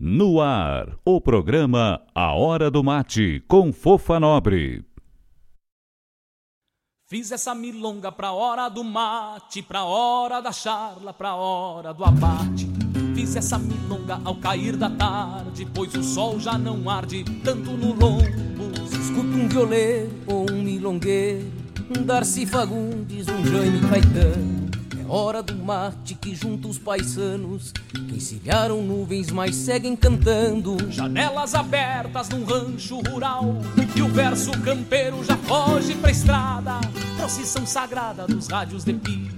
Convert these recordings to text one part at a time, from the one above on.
No ar, o programa A Hora do Mate, com Fofa Nobre. Fiz essa milonga pra hora do mate, pra hora da charla, pra hora do abate. Fiz essa milonga ao cair da tarde, pois o sol já não arde tanto no lombo. Se escuta um violeiro ou um milongueiro, um Darcy Fagundes, um Jaime Caetano. Hora do mate que junta os paisanos, que encilharam nuvens, mas seguem cantando. Janelas abertas num rancho rural, e o verso campeiro já foge pra estrada. Procissão sagrada dos rádios de pilha,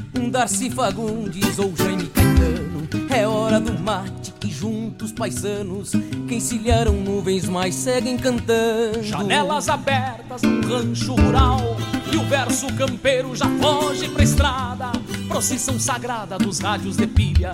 Darcy Fagundes ou Jaime Caetano. É hora do mate que junta os paisanos, que encilharam nuvens, mas seguem cantando. Janelas abertas num rancho rural E o verso campeiro já foge pra estrada Procissão sagrada dos rádios de pilha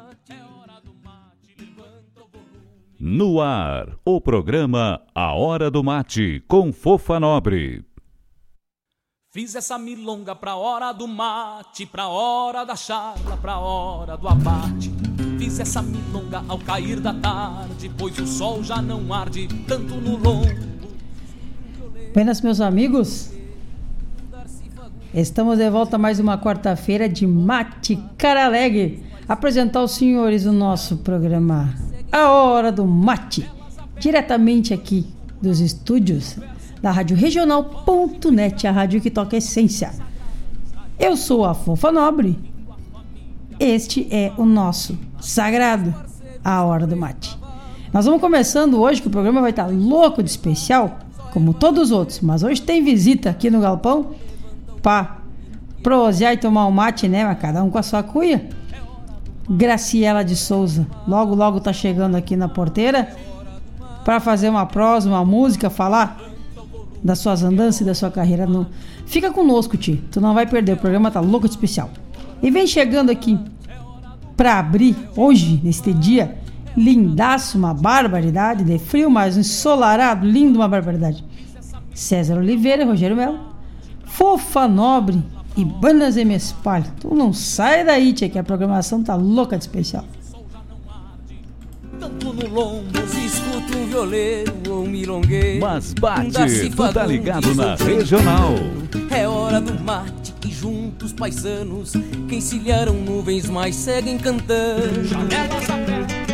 No ar, o programa A Hora do Mate, com Fofa Nobre. Fiz essa milonga pra hora do mate, pra hora da charla, pra hora do abate. Fiz essa milonga ao cair da tarde, pois o sol já não arde tanto no lombo. Buenas, meus amigos. Estamos de volta mais uma quarta-feira de Mate Cara Alegre. Apresentar aos senhores o nosso programa A Hora do Mate, diretamente aqui dos estúdios da Rádio Regional.net, a rádio que toca essência. Eu sou a Fofa Nobre. Este é o nosso sagrado A Hora do Mate. Nós vamos começando hoje, que o programa vai estar louco de especial, como todos os outros, mas hoje tem visita aqui no Galpão para prosear e tomar um mate, né? Mas cada um com a sua cuia. Graciela de Souza, logo, logo tá chegando aqui na porteira para fazer uma prosa, uma música, falar das suas andanças e da sua carreira. No... Fica conosco, Ti. Tu não vai perder, o programa tá louco de especial. E vem chegando aqui para abrir hoje, neste dia, lindaço, uma barbaridade, de frio, mas ensolarado, lindo, uma barbaridade. César Oliveira, Rogério Melo, Fofa Nobre e Banas e Mespalho. Tu não sai daí, tia, que a programação tá louca de especial. Tanto no lombo, Se escuta um violeiro ou um milongueiro Mas bate, tu tá ligado na Regional. É hora do mate que junta os paisanos Que encilharam nuvens, mas seguem cantando janelas abertas.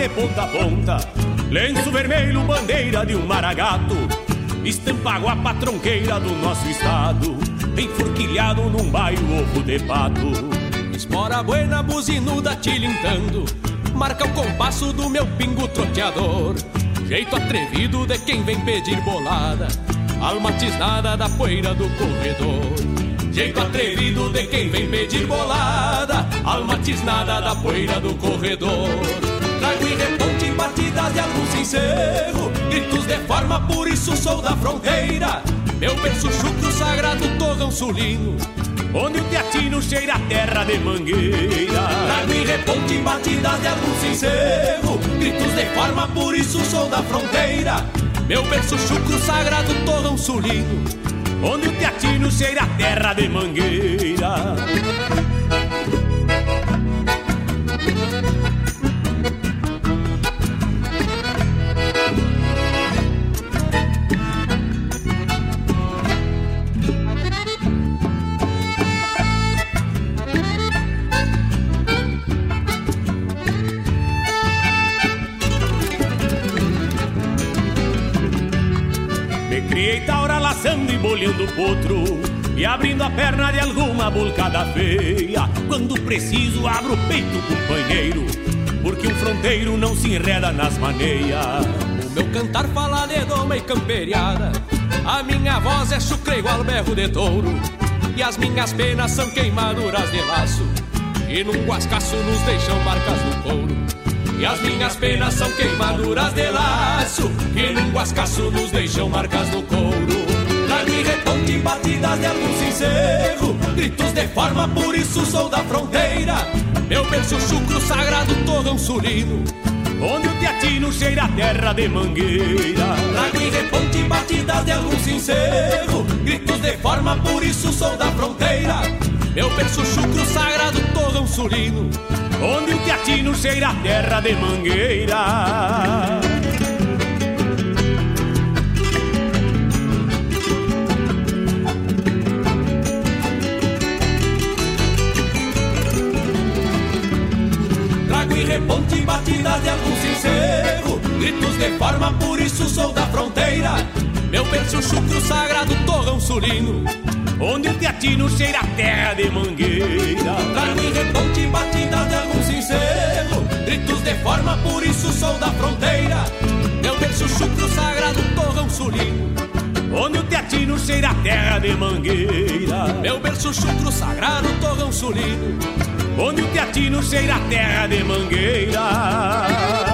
De ponta a ponta. Lenço vermelho, bandeira de um maragato. Estampa guapa tronqueira do nosso estado. Enforquilhado num bairro ovo de pato. Espora buena, buzinuda tilintando. Marca o compasso do meu pingo troteador. Jeito atrevido de quem vem pedir bolada. Alma tisnada da poeira do corredor. Jeito atrevido de quem vem pedir bolada. Alma tisnada da poeira do corredor Trago e reponte batidas de algum sincero Gritos de forma, por isso sou da fronteira. Meu berço chucro sagrado, torrão sulino Onde o teatino cheira a terra de mangueira. Trago e reponte batidas de algum sincero Gritos de forma, por isso sou da fronteira. Meu berço chucro sagrado, torrão sulino Onde o teatino cheira a terra de mangueira laçando e bolhando o potro E abrindo a perna de alguma bulcada feia. Quando preciso abro o peito, companheiro Porque um fronteiro não se enreda nas maneias. O meu cantar fala de doma e camperiada. A minha voz é chucre igual berro de touro. E as minhas penas são queimaduras de laço. E num guascaço nos deixam marcas no couro. E as minhas penas são queimaduras de laço. Que num guascaço nos deixam marcas no couro Trago e reponte batidas de algum sincero. Gritos de forma, por isso sou da fronteira. Meu berço chucro sagrado, torrão sulino Onde o teatino cheira a terra de mangueira. Trago reponte batidas de algum sincero. Gritos de forma, por isso sou da fronteira. Meu berço chucro sagrado, torrão sulino Onde o teatino cheira a terra de mangueira de forma, por isso sou da fronteira. Meu berço chucro sagrado, torrão sulino Onde o teatino cheira a terra de mangueira. Trago e reponte batidas de algum sincero Gritos de forma, por isso sou da fronteira. Meu berço chucro sagrado, torrão sulino Onde o teatino cheira a terra de mangueira. Meu berço chucro sagrado, torrão sulino Onde o teatino cheira a terra de mangueira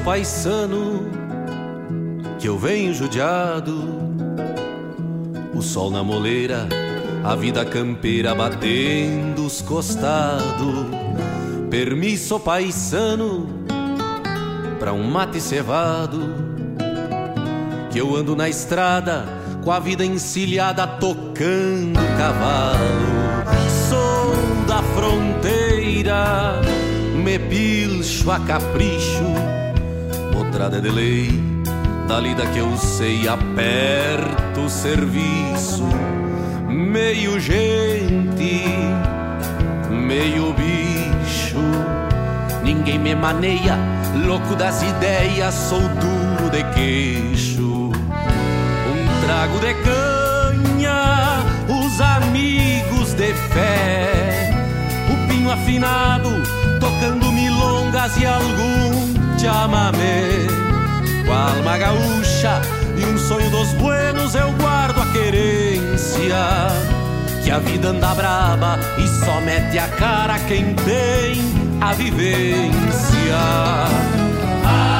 Permisso, paisano, que eu venho judiado. O sol na moleira, a vida campeira batendo os costados. Permisso, paisano, pra um mate cevado. Que eu ando na estrada com a vida encilhada tocando cavalo. Sou da fronteira me pilcho a capricho, motrada de lei, da que eu sei, aperto o serviço, meio gente, meio bicho, ninguém me maneia, louco das ideias, sou duro de queixo, um trago de canha, os amigos de fé, o pinho afinado tocando milongas e algum chamamé. Com a alma gaúcha e um sonho dos buenos eu guardo a querência. Que a vida anda braba e só mete a cara quem tem a vivência. ânsia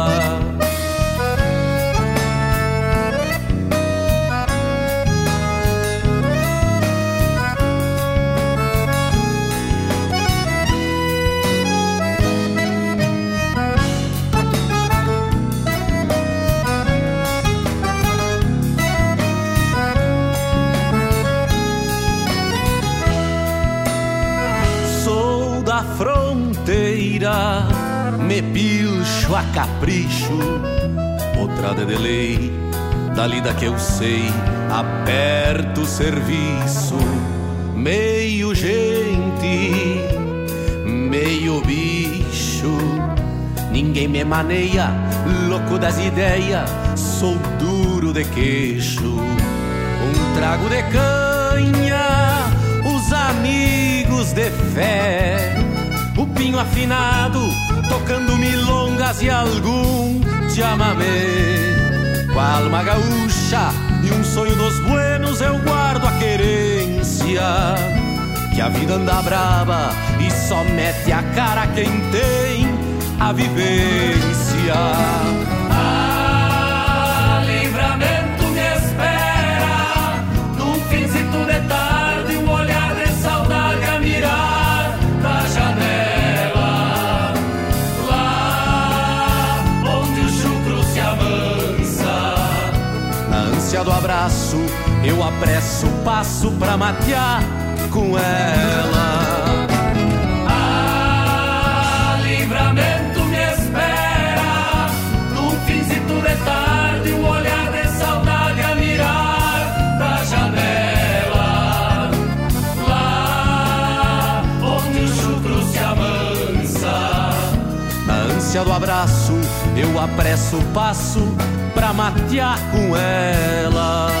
Me pilcho a capricho, outra de lei, da lida que eu sei, aperto o serviço, meio gente, meio bicho, ninguém me maneia, louco das ideias, sou duro de queixo, um trago de canha, os amigos de fé, o pinho afinado tocando milongas e algum chamamé. Com a alma gaúcha e um sonho dos buenos eu guardo a querência. Que a vida anda braba e só mete a cara quem tem a vivência. Eu apresso o passo pra matear com ela. Ah, livramento me espera, num finzito de tarde, um olhar de saudade a mirar da janela. Lá onde o chucro se amansa. Na ânsia do abraço, eu apresso o passo pra matear com ela.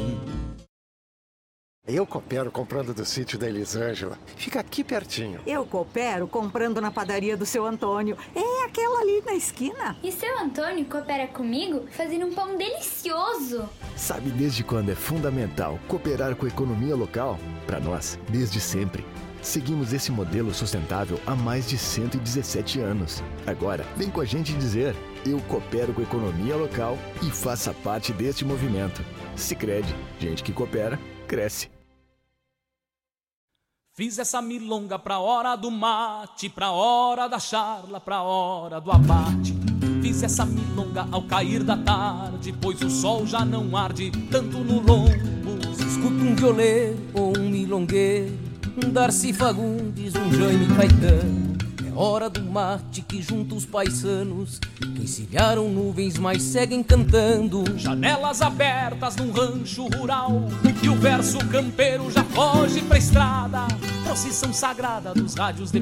Eu coopero comprando do sítio da Elisângela. Fica aqui pertinho. Eu coopero comprando na padaria do seu Antônio. É aquela ali na esquina. E seu Antônio coopera comigo fazendo um pão delicioso. Sabe desde quando é fundamental cooperar com a economia local? Para nós, desde sempre. Seguimos esse modelo sustentável há mais de 117 anos. Agora, vem com a gente dizer: eu coopero com a economia local e faça parte deste movimento. Sicredi, gente que coopera, cresce. Fiz essa milonga pra hora do mate, pra hora da charla, pra hora do abate. Fiz essa milonga ao cair da tarde, pois o sol já não arde tanto no lombo. Se escuta um violeiro ou um milongueiro, um Darcy Fagundes, um Jaime Caetano. Hora do mate que junta os paisanos, que encilharam nuvens, mas seguem cantando. Janelas abertas num rancho rural, e o verso campeiro já foge pra estrada. Procissão sagrada dos rádios de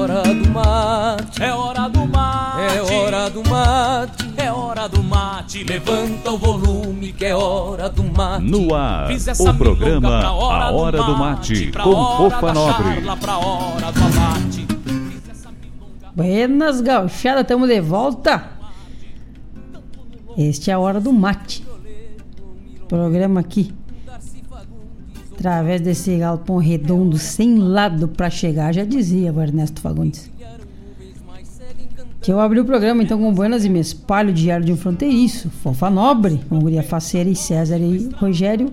hora do mate, é hora do mate, é hora do mate, é hora do mate. Levanta o volume que é hora do mate. No ar, o programa A Hora do Mate, com Fofa Nobre. Pra hora do abate. Buenas gauchada, estamos de volta. Este é a hora do mate. Programa aqui. Através desse galpão redondo, sem lado para chegar, já dizia o Ernesto Fagundes. Que eu abri o programa então com Buenas e me espalho diário de um fronteiriço, Fofa Nobre, com Guria Faceira e César e Rogério,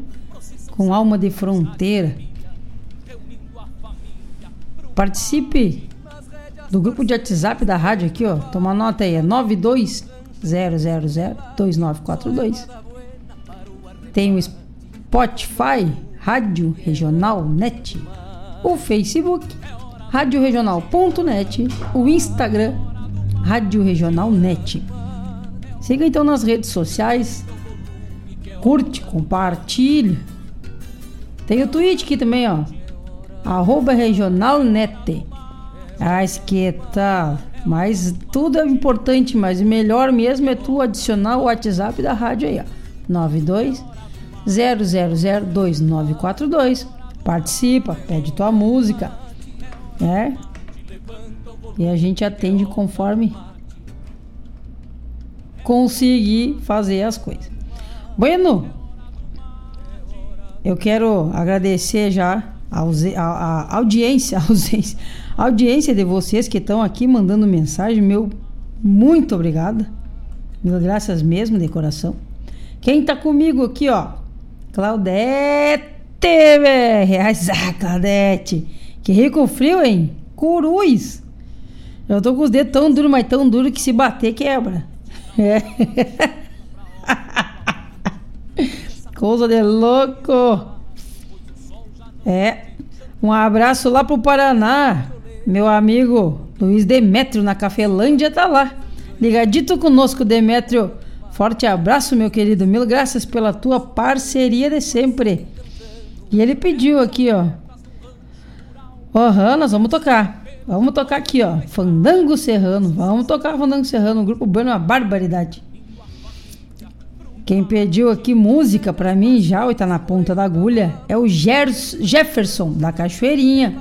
com alma de fronteira. Participe do grupo de WhatsApp da rádio aqui, ó. Toma nota aí, é 920002942. Tem o Spotify, Rádio Regional Net, o Facebook, radioregional.net, o Instagram, Rádio Regional Net. Siga então nas redes sociais, curte, compartilha. Tem o tweet aqui também, ó. Arroba regionalnet. Ah, que tal? Mas tudo é importante, mas o melhor mesmo é tu adicionar o WhatsApp da rádio aí, ó. 92 0002942. Participa, pede tua música, né? E a gente atende conforme conseguir fazer as coisas. Bueno, eu quero agradecer já a, a, a audiência, a ausência, a audiência de vocês que estão aqui mandando mensagem. Meu muito obrigada. Mil graças mesmo de coração. Quem tá comigo aqui, ó? Claudete, reais. Ah, Claudete. Que rico frio, hein? Curuz. Eu tô com os dedos tão duros, mas tão duros que se bater quebra. É. Coisa de louco. É. Um abraço lá pro Paraná. Meu amigo Luiz Demétrio na Cafelândia tá lá. Ligadito conosco, Demétrio. Forte abraço, meu querido. Mil graças pela tua parceria de sempre. E ele pediu aqui, ó. Aham, uhum, nós vamos tocar. Vamos tocar aqui, ó. Fandango Serrano. Vamos tocar Fandango Serrano. O grupo Bueno é uma barbaridade. Quem pediu aqui música pra mim já, e tá na ponta da agulha, é o Gers Jefferson, da Cachoeirinha.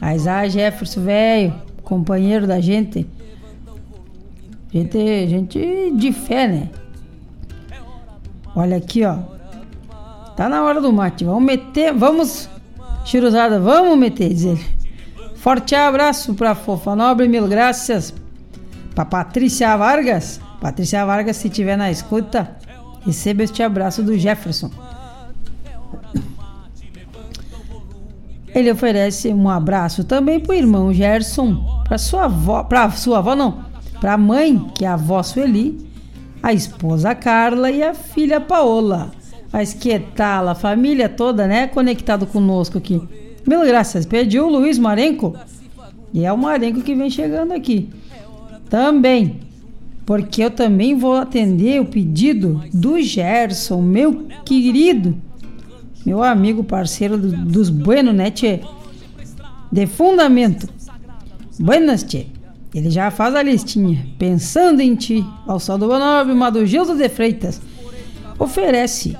Mas, ah, Jefferson, velho, companheiro da gente. Gente, gente de fé, né? Olha aqui, ó. Tá na hora do mate. Vamos meter, vamos, chiruzada, vamos meter, diz ele. Forte abraço pra Fofa Nobre, mil graças. Pra Patrícia Vargas, Patrícia Vargas, se estiver na escuta, receba este abraço do Jefferson. Ele oferece um abraço também pro irmão Gerson, para sua avó, para sua avó não, para a mãe, que é a avó Sueli, a esposa Carla e a filha Paola. A esquetala, a família toda, né, conectado conosco aqui. Mil graças. Pediu o Luiz Marenco. E é o Marenco que vem chegando aqui. Também. Porque eu também vou atender o pedido do Gerson, meu querido, meu amigo parceiro do, dos Bueno, né, tchê? De fundamento. Buenas, tchê. Ele já faz a listinha. Pensando em ti. Ao sol do Bonobre, Mado Gildo de Freitas. Oferece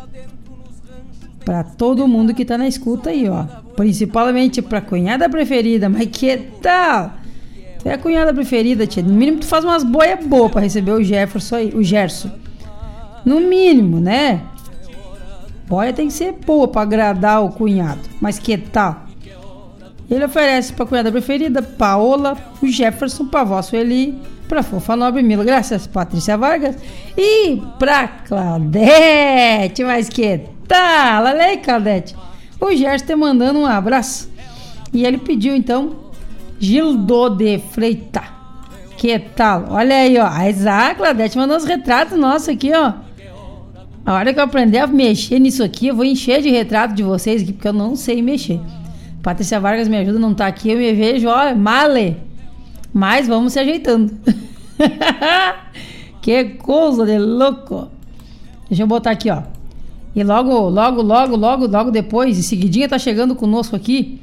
para todo mundo que tá na escuta aí, ó. Principalmente pra cunhada preferida. Mas que tal? Tu é a cunhada preferida, tia. No mínimo tu faz umas boias boas pra receber o Jefferson aí, o Gerson. No mínimo, né? Boia tem que ser boa pra agradar o cunhado. Mas que tal? Ele oferece pra cunhada preferida, Paola, o Jefferson, pra vó Sueli, pra Fofa Nobre Milo, graças, Patrícia Vargas. E pra Claudete, mas que tal? Olha aí, Claudete. O Gerson mandando um abraço. E ele pediu então Gildo de Freita. Que tal? Olha aí, ó. A Isaac Claudete mandou os retratos nossos aqui, ó. A hora que eu aprender a mexer nisso aqui, eu vou encher de retrato de vocês aqui, porque eu não sei mexer. Patrícia Vargas me ajuda, não tá aqui, eu me vejo, ó, male. Mas vamos se ajeitando. que coisa de louco. Deixa eu botar aqui, ó. E logo, logo, logo, logo, logo depois, em seguidinha, tá chegando conosco aqui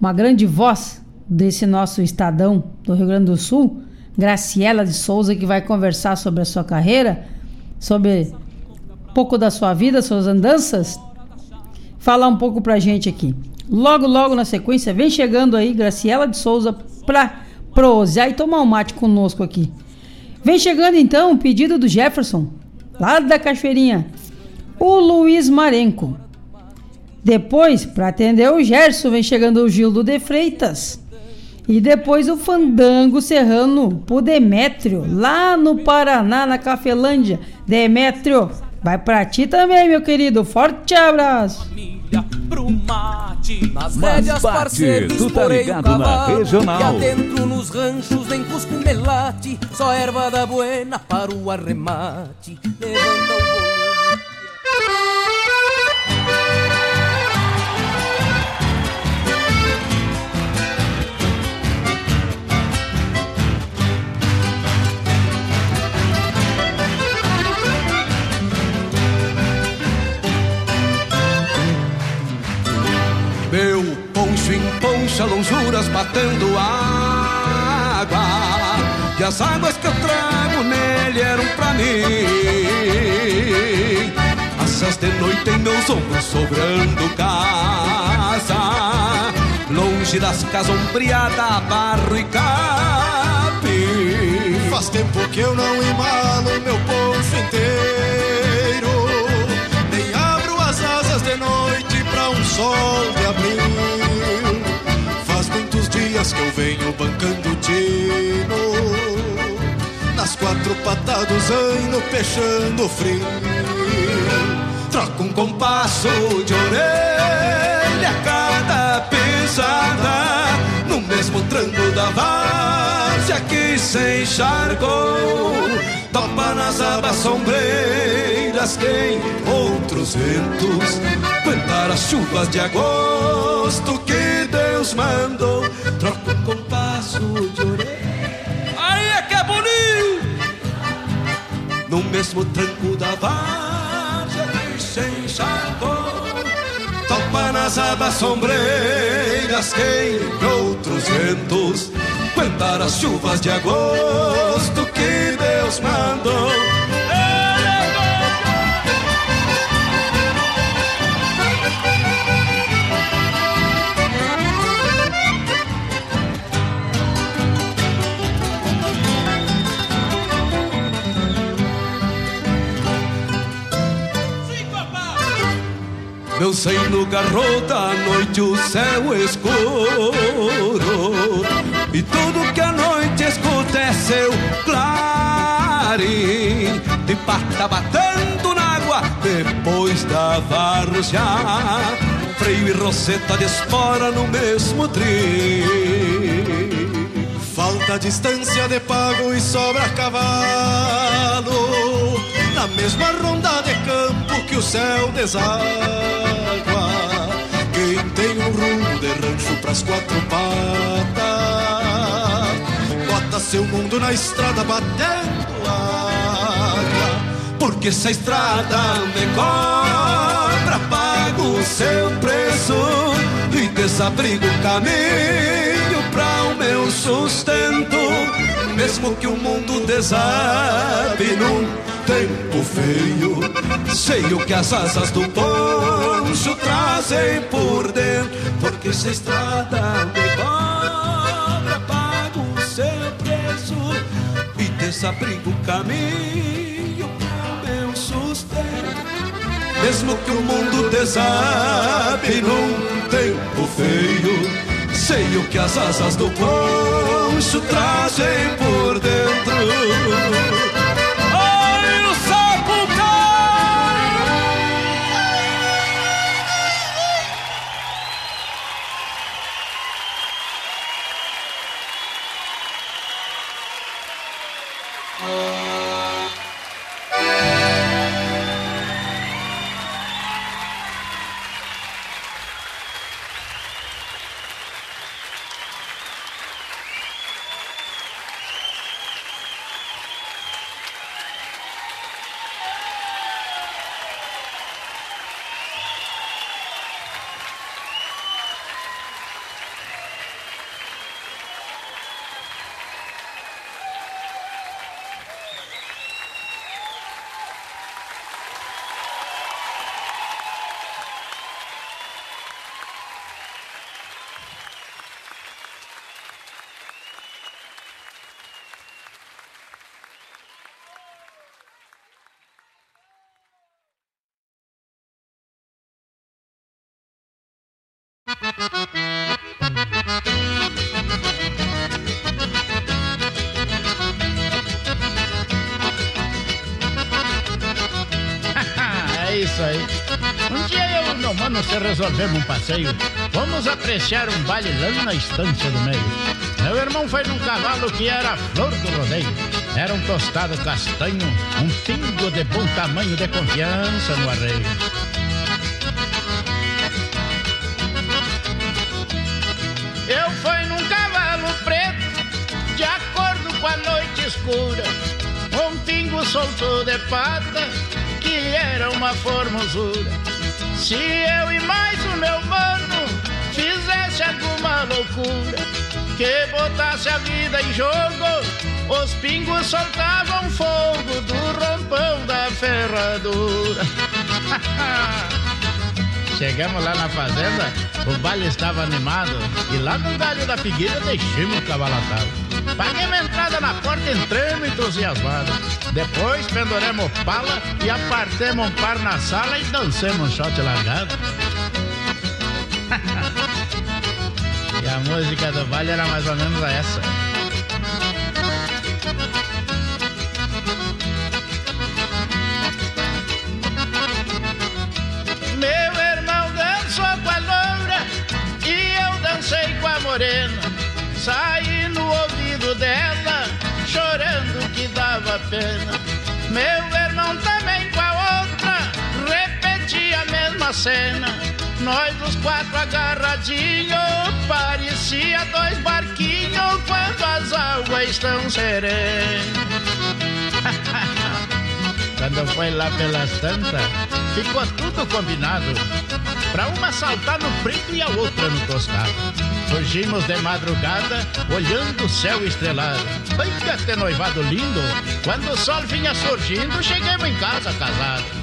uma grande voz desse nosso estadão do Rio Grande do Sul, Graciela de Souza, que vai conversar sobre a sua carreira, sobre um pouco da sua vida, suas andanças, falar um pouco pra gente aqui. Logo, logo na sequência, vem chegando aí Graciela de Souza pra prosear e tomar um mate conosco aqui. Vem chegando então o pedido do Jefferson, lá da Cachoeirinha, o Luiz Marenco. Depois, para atender o Gerson, vem chegando o Gildo de Freitas. E depois o Fandango Serrano pro Demétrio, lá no Paraná, na Cafelândia. Demétrio, vai pra ti também, meu querido. Forte abraço. Pro mate, nas Mas rédeas bate, parceiro, tu tá ligado na cavalo, regional. E adentro nos ranchos, nem cusco melate, só erva da buena para o arremate. Levanta o poncha, lonjuras batendo água. E as águas que eu trago nele eram pra mim. Assas de noite em meus ombros, sobrando casa. Longe das casas ombreada, barro e capim. Faz tempo que eu não embalo meu poncho inteiro. Nem abro as asas de noite pra um sol de abril. Que eu venho bancando tino. Nas quatro patas do zaino, peixando frio. Troco um compasso de orelha a cada pisada No mesmo tranco da várzea que se encharcou Topa nas abas sombreiras quem outros ventos Cantar as chuvas de agosto que Deus mandou de orelha. Aí é que é bonito! No mesmo tranco da várzea que se encharcou Topa nas abas sombreiras que outros ventos. Cantar as chuvas de agosto que Deus mandou Meu seio garrou da noite o céu escuro. E tudo que a noite escuta é seu claro camarim De pata batendo na água depois da várzea Freio e roseta de espora no mesmo trio Falta distância de pago e sobra cavalo Na mesma ronda de campo que o céu deságua. Quem tem um rumo de rancho pras quatro patas Bota seu mundo na estrada batendo água. Porque se a estrada me cobra Pago o seu preço E desabrigo o caminho pra o meu sustento. Mesmo que o mundo desabe num tempo feio. Sei o que as asas do poncho trazem por dentro Porque se a estrada me cobra Pago o seu preço E desabrigo o caminho pro meu sustento. Mesmo que o mundo desabe num tempo feio Sei o que as asas do poncho trazem por dentro e mano se resolvemos um passeio. Fomos apreciar um baile lá na estância do meio. Meu irmão foi num cavalo que era a flor do rodeio. Era um tostado castanho, um pingo de bom tamanho de confiança no arreio. Eu fui num cavalo preto, de acordo com a noite escura. Um pingo soltou de pata, que era uma formosura. Se eu e mais o meu mano fizesse alguma loucura, que botasse a vida em jogo, os pingos soltavam fogo do rompão da ferradura. Chegamos lá na fazenda, o baile estava animado e lá no galho da figueira deixamos o cavalo atado. Paguemos entrada na porta, entramos entusiasmados. Depois penduremos pala e apartemos um par na sala e dancemos um shot largado. e a música do baile era mais ou menos essa. Pena. Meu irmão também com a outra, repetia a mesma cena. Nós os quatro agarradinhos, parecia dois barquinhos quando as águas estão serenas. Quando foi lá pelas tantas, ficou tudo combinado. Pra uma saltar no preto e a outra no tostado. Fugimos de madrugada, olhando o céu estrelado. Que até noivado lindo! Quando o sol vinha surgindo, chegamos em casa casados.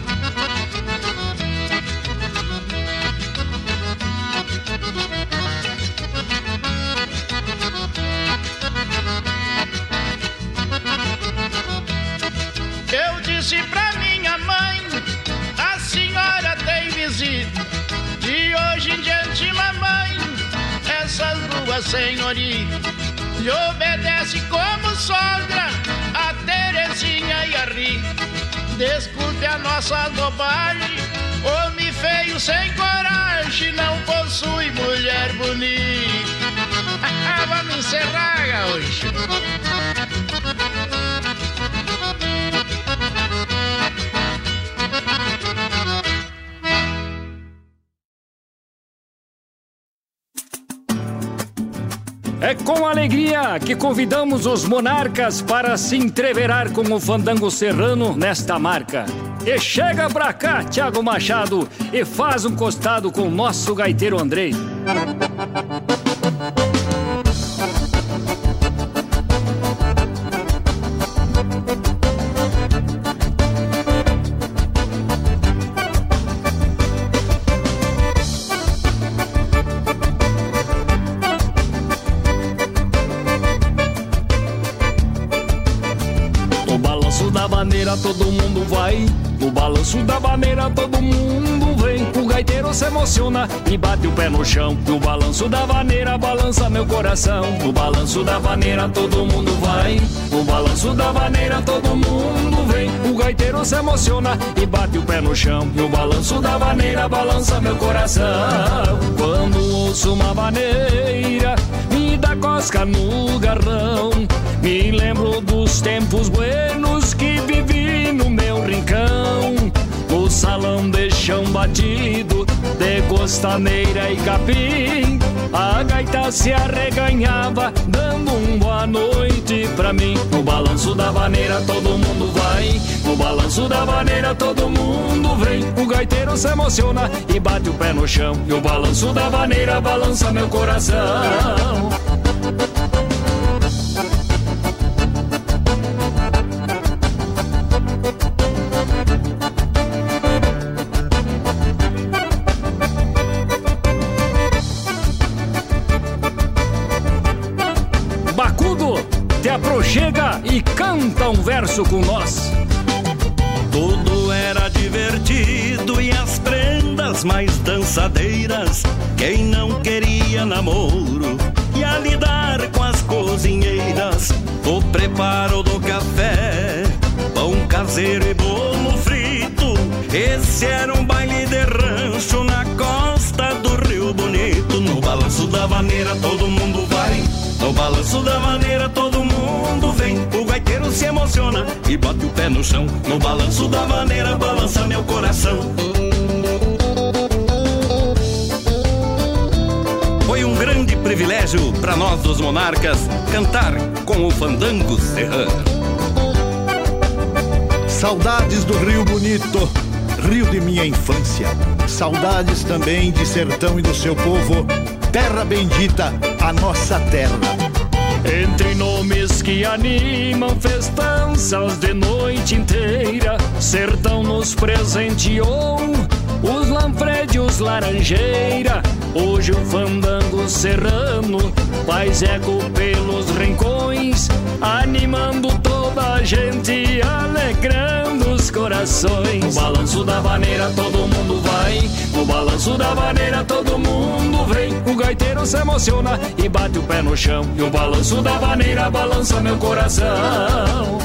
Essas duas senhoritas lhe obedece como sogra. A Teresa mocinha e a rir. Desculpe a nossa bobagem, homem feio sem coragem não possui mulher bonita. Vamos encerrar, gaúcho. É com alegria que convidamos os monarcas para se entreverar com o fandango serrano nesta marca. E chega pra cá, Thiago Machado, e faz um costado com o nosso gaiteiro Andrei. Balanço da maneira todo mundo vem. O gaiteiro se emociona e bate o pé no chão. No balanço da vaneira balança meu coração. No balanço da vaneira todo mundo vai. No balanço da vaneira todo mundo vem. O gaiteiro se emociona e bate o pé no chão. No balanço da vaneira balança meu coração. Quando ouço uma vaneira, cosca no garrão. Me lembro dos tempos buenos que vivi no meu rincão. No salão de chão batido, de costaneira e capim. A gaita se arreganhava, dando um boa noite pra mim. No balanço da vaneira todo mundo vai. No balanço da vaneira todo mundo vem. O gaiteiro se emociona e bate o pé no chão. E o balanço da vaneira balança meu coração. Com nós. Tudo era divertido e as prendas mais dançadeiras. Quem não queria namoro ia lidar com as cozinheiras. O preparo do café, pão caseiro e bolo frito. Esse era um baile de rancho na costa do Rio Bonito. No balanço da vaneira todo mundo vai. No balanço da maneira todo mundo vem. O gaiteiro se emociona e bate o pé no chão. No balanço da maneira balança meu coração. Foi um grande privilégio para nós dos monarcas cantar com o fandango serrano. Saudades do Rio Bonito, rio de minha infância. Saudades também de sertão e do seu povo. Terra bendita, a nossa terra. Entre nomes que animam festanças de noite inteira, Sertão nos presenteou os Lanfredios Laranjeira. Hoje o fandango serrano faz eco pelos rincões, animando toda a gente, alegrando os corações. No balanço da vaneira todo mundo vai, no balanço da vaneira todo mundo vem. O gaiteiro se emociona e bate o pé no chão, e o balanço da vaneira balança meu coração.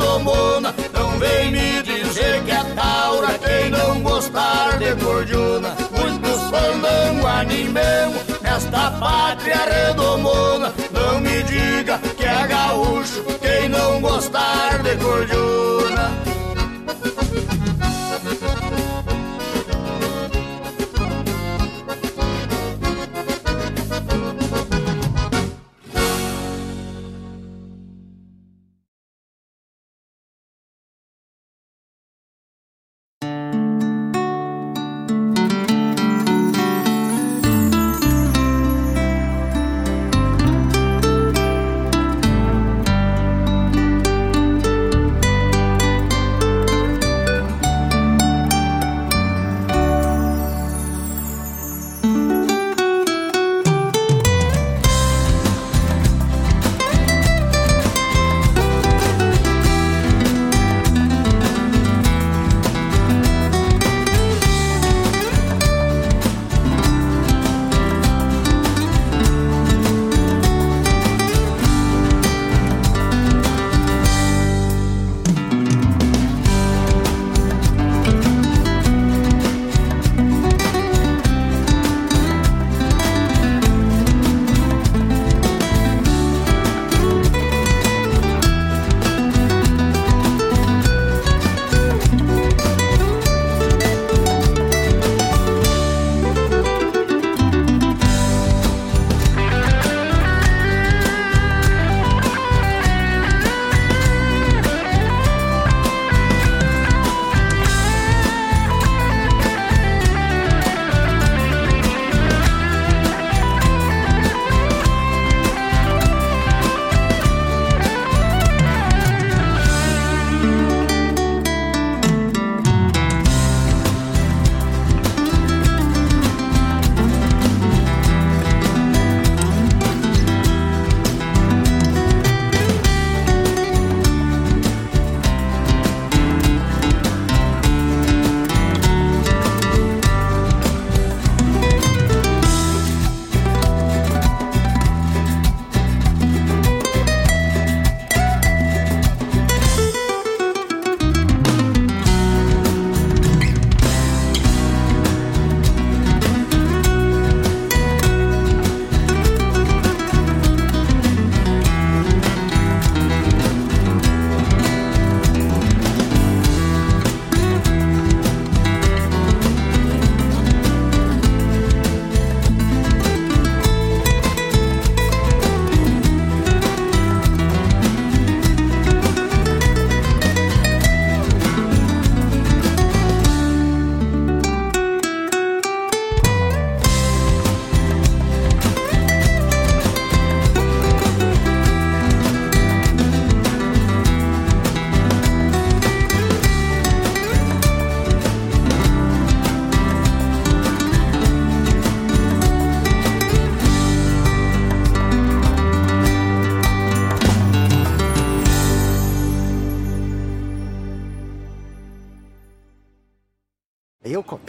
domona. Não vem me dizer que é taura quem não gostar de gordiona Muitos fandangos animemos nesta pátria redomona. Não me diga que é gaúcho quem não gostar de gordiona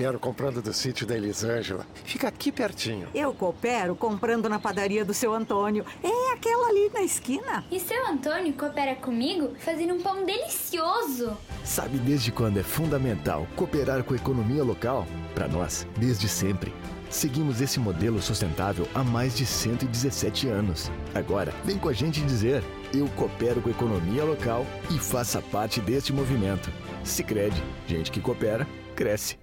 coopero comprando do sítio da Elisângela. Fica aqui pertinho. Eu coopero comprando na padaria do seu Antônio. É aquela ali na esquina. E seu Antônio coopera comigo fazendo um pão delicioso. Sabe desde quando é fundamental cooperar com a economia local? Para nós, desde sempre. Seguimos esse modelo sustentável há mais de 117 anos. Agora, vem com a gente dizer: eu coopero com a economia local e faça parte deste movimento. Sicredi, gente que coopera, cresce.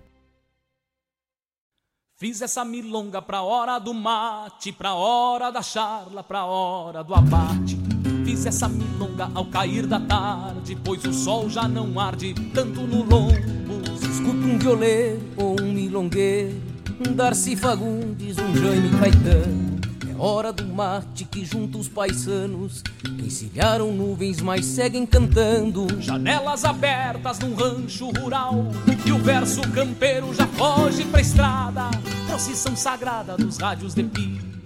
Fiz essa milonga pra hora do mate, pra hora da charla, pra hora do abate. Fiz essa milonga ao cair da tarde, pois o sol já não arde tanto no lombo. Escuta um violeiro ou um milongueiro, um Darcy Fagundes, um Jaime Caetano. Hora do mate que junta os paisanos, que encilharam nuvens, mas seguem cantando. Janelas abertas num rancho rural, e o verso campeiro já foge pra estrada. Procissão sagrada dos rádios de pilha,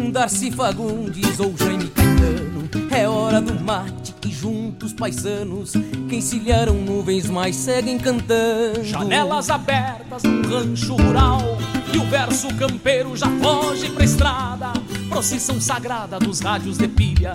um Darcy Fagundes ou Jaime Caetano. É hora do mate que junta os paisanos, que encilharam nuvens, mas seguem cantando. Janelas abertas num rancho rural E o verso campeiro já foge pra estrada Procissão sagrada dos rádios de pilha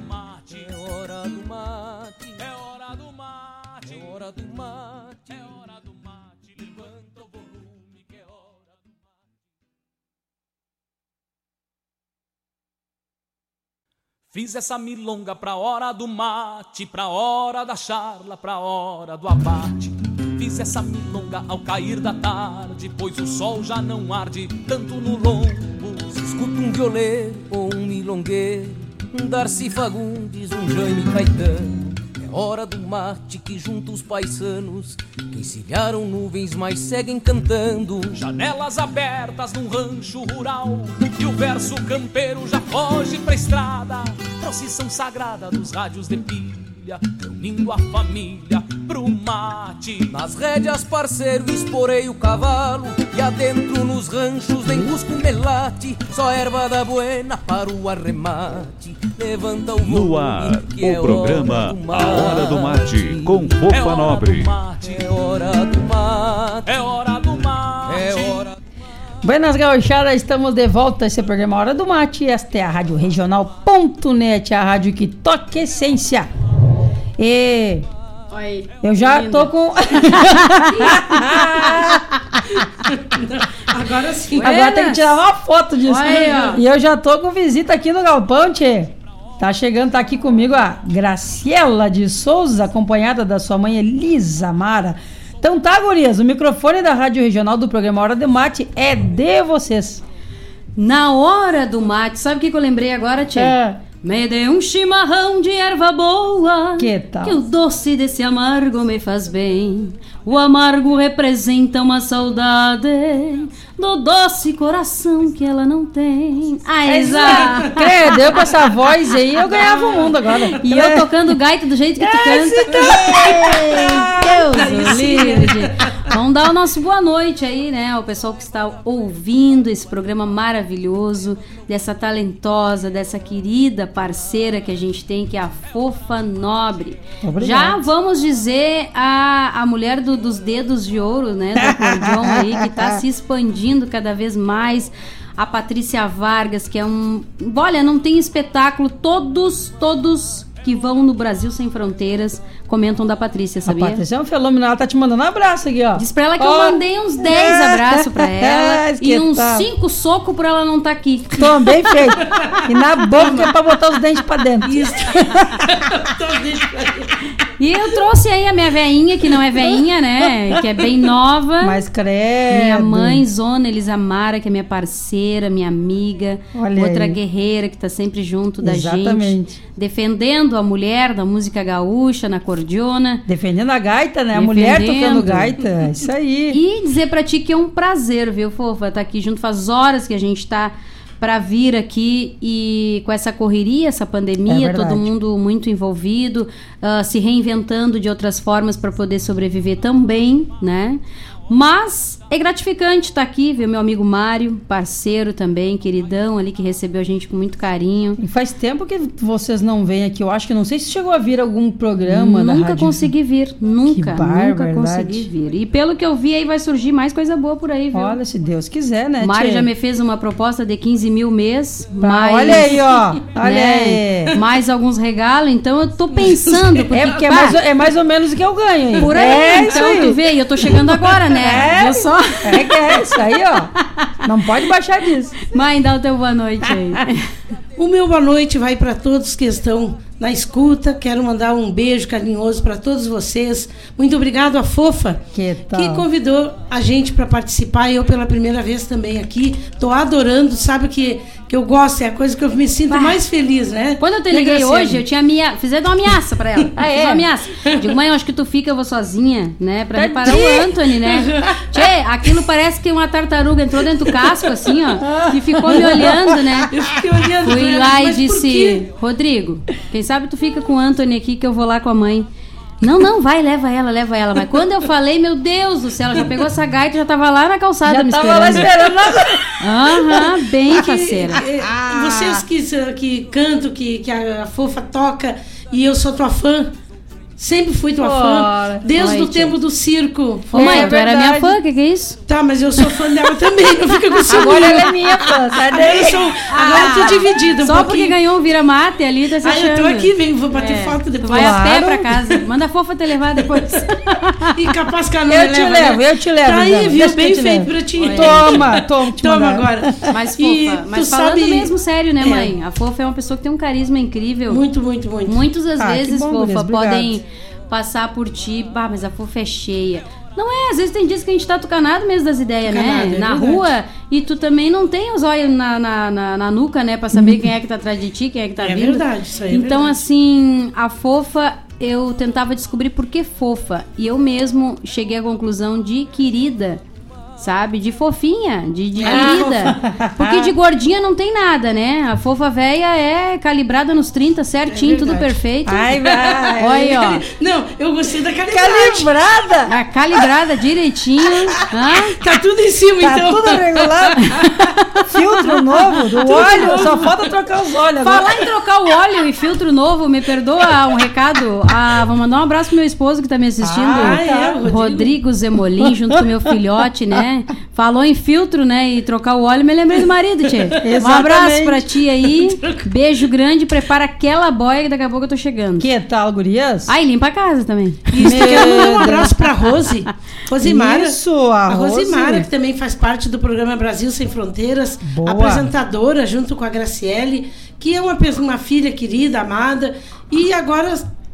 É hora do mate. É hora do mate. É hora do mate. É hora do mate. Levanta o volume que é hora do mate. Fiz essa milonga pra hora do mate, pra hora da charla, pra hora do abate. Fiz essa milonga ao cair da tarde, pois o sol já não arde tanto no lombo. Se escuta um violeiro ou um milongueiro, Darcy Fagundes, um Jaime Caetano. É hora do mate que junta os paisanos, que encilharam nuvens, mas seguem cantando. Janelas abertas num rancho rural E o verso campeiro já foge pra estrada Procissão sagrada dos rádios de pilha Reunindo a família pro mate Nas rédeas, parceiro, esporei o cavalo E adentro nos ranchos nem cusco melate Só erva da buena para o arremate Levanta o volume No ar, que é o programa hora do A Hora do Mate, com É Fofa hora Nobre. do mate É hora do mate É hora do mate É hora Buenas gauchadas, estamos de volta a esse programa Hora do Mate. Esta é a Rádio Regional.net, a rádio que toca essência. E Oi. eu já linda. tô com. Agora sim. Agora tem que tirar uma foto disso. Olha. E eu já tô com visita aqui no Galpão, tchê. Tá chegando, tá aqui comigo a Graciela de Souza, acompanhada da sua mãe Elisa Mara. Então tá, gurias, o microfone da Rádio Regional do programa Hora de Mate é de vocês. Na hora do mate, sabe o que, que eu lembrei agora, tia? É. Me dê um chimarrão de erva boa. Que tal? Que o doce desse amargo me faz bem. O amargo representa uma saudade do doce coração que ela não tem. Ah, exato. Credo, eu com essa voz aí, eu ganhava o mundo agora. E eu tocando gaita do jeito que tu Esse canta. Deus o livre. Vamos dar o nosso boa noite aí, né? Ao pessoal que está ouvindo esse programa maravilhoso, dessa talentosa, dessa querida parceira que a gente tem, que é a Fofa Nobre. Obrigado. Já vamos dizer a, a mulher do- dos dedos de ouro, né? Do acordeon aí, que está se expandindo cada vez mais. A Patrícia Vargas, que é um. Olha, não tem espetáculo. Todos, todos que vão no Brasil Sem Fronteiras comentam da Patrícia, A sabia? Patrícia é um fenômeno, ela tá te mandando um abraço aqui, ó. Diz pra ela que Ó. eu mandei uns 10 abraços pra ela Que e uns tal? 5 socos pra ela não estar aqui. Toma, bem feito. E na boca é pra botar os dentes pra dentro. Isso. E eu trouxe aí a minha veinha, que não é veinha, né? Que é bem nova. Mas credo. Minha mãe, Zona Elisamara, que é minha parceira, minha amiga. Olha outra aí. guerreira que tá sempre junto da Exatamente. gente. Defendendo a mulher da música gaúcha, na cordiona. Defendendo a gaita, né? A mulher tocando gaita. Isso aí. E dizer pra ti que é um prazer, viu, fofa? Estar aqui junto. Faz horas que a gente tá pra vir aqui e com essa correria, essa É pandemia, verdade. todo mundo muito envolvido, ah, se reinventando de outras formas para poder sobreviver também, né? Mas é gratificante estar aqui, ver meu amigo Mário, parceiro também, queridão ali que recebeu a gente com muito carinho. E faz tempo que vocês não vêm aqui. Eu acho que não sei se chegou a vir algum programa Nunca rádio. consegui vir, nunca, nunca barbaridade. consegui vir. E pelo que eu vi aí vai surgir mais coisa boa por aí, viu? Olha, se Deus quiser, né? Mário tchê? já me fez uma proposta de 15 mil mês. Tá, mais, olha aí, ó. Olha né, aí. Mais alguns regalos, então eu tô pensando. Porque, É porque é mais, é mais ou menos o que eu ganho aí. por aí, é então aí. tu vê, e eu tô chegando agora, né? É, Viu só? É que é isso aí, ó. Não pode baixar disso. Mãe, dá o teu boa noite aí. O meu boa noite vai para todos que estão na escuta. Quero mandar um beijo carinhoso para todos vocês. Muito obrigado à Fofa, Que que convidou a gente para participar. Eu pela primeira vez também aqui. Tô adorando, sabe que que eu gosto, é a coisa que eu me sinto mais feliz, né? Quando eu te Né, liguei hoje, eu tinha minha. Fizeram uma ameaça pra ela. Ah, Fiz é? uma ameaça. Digo, mãe, eu acho que tu fica, eu vou sozinha, né? Pra reparar o Anthony, né? Tchê, aquilo parece que uma tartaruga entrou dentro do casco, assim, ó. E ficou me olhando, né? Eu fiquei olhando Fui ela, lá e disse? Rodrigo, quem sabe tu fica com o Anthony aqui que eu vou lá com a mãe. Não, não, vai, leva ela, leva ela. Mas quando eu falei, meu Deus do céu, ela já pegou essa gaita e já tava lá na calçada Já me tava lá esperando. Aham, bem faceira. É, Ah. Vocês que, que cantam, que, que a Fofa toca, e eu sou tua fã. Sempre fui tua fã. Desde Oi, o tia. tempo do circo. Ô mãe, É tu era minha fã, o que, que é isso? Tá, mas eu sou fã dela também. Não fica com ciúme. Agora ela é minha fã, sai Agora daí. eu, sou, agora eu tô dividida um Só porque pouquinho. ganhou um vira-mate ali, tá se Ah, eu tô aqui, vem, vou bater É, foto depois. vai a pé Claro. pra casa. Manda a fofa te levar depois. E capaz que ela não Eu te leva, levo, né? eu te levo, Tá aí, viu? Bem feito pra ti. Toma, toma, te Toma agora. Mas E fofa, mas tu falando sabe- mesmo sério, né, É. mãe? A fofa é uma pessoa que tem um carisma incrível. Muito, muito, muito. Muitas das Ah, vezes, fofa, podem passar por ti. Bah, mas a fofa é cheia. Não é, às vezes tem dias que a gente tá tucanado mesmo das ideias, né? É na verdade. rua, e tu também não tem os olhos na, na, na, na nuca, né? Pra saber quem é que tá atrás de ti, quem é que tá É vindo. verdade, isso aí é Então, assim, a fofa, eu tentava descobrir por que fofa. E eu mesmo cheguei à conclusão de querida. Sabe? De fofinha, de, de querida. Porque de gordinha não tem nada, né? A fofa velha é calibrada nos 30, certinho, É tudo perfeito. Ai, vai. Olha aí, ó. Não, eu gostei da calibrada. Calibrada. A calibrada direitinho. Hã? Tá tudo em cima, Tá então. tudo regulado. Filtro novo do óleo. Só falta trocar os olhos agora. Falar em trocar o óleo e filtro novo, me perdoa um recado. Ah, vou mandar um abraço pro meu esposo que tá me assistindo. Ah, é, Rodrigo. Rodrigo Zemolim, junto com meu filhote, né? Falou em filtro, né? E trocar o óleo, me lembrei do marido, tia. Um abraço pra ti aí. Beijo grande, prepara aquela boia que daqui a pouco eu tô chegando. Que tal, gurias? Ah, e limpa a casa também. Isso, Meu quero mandar um abraço pra Rose. Rosimara. Isso, a a Rosimara, Rose. que também faz parte do programa Brasil Sem Fronteiras, Boa. apresentadora junto com a Graciele, que é uma, uma filha querida, amada, e agora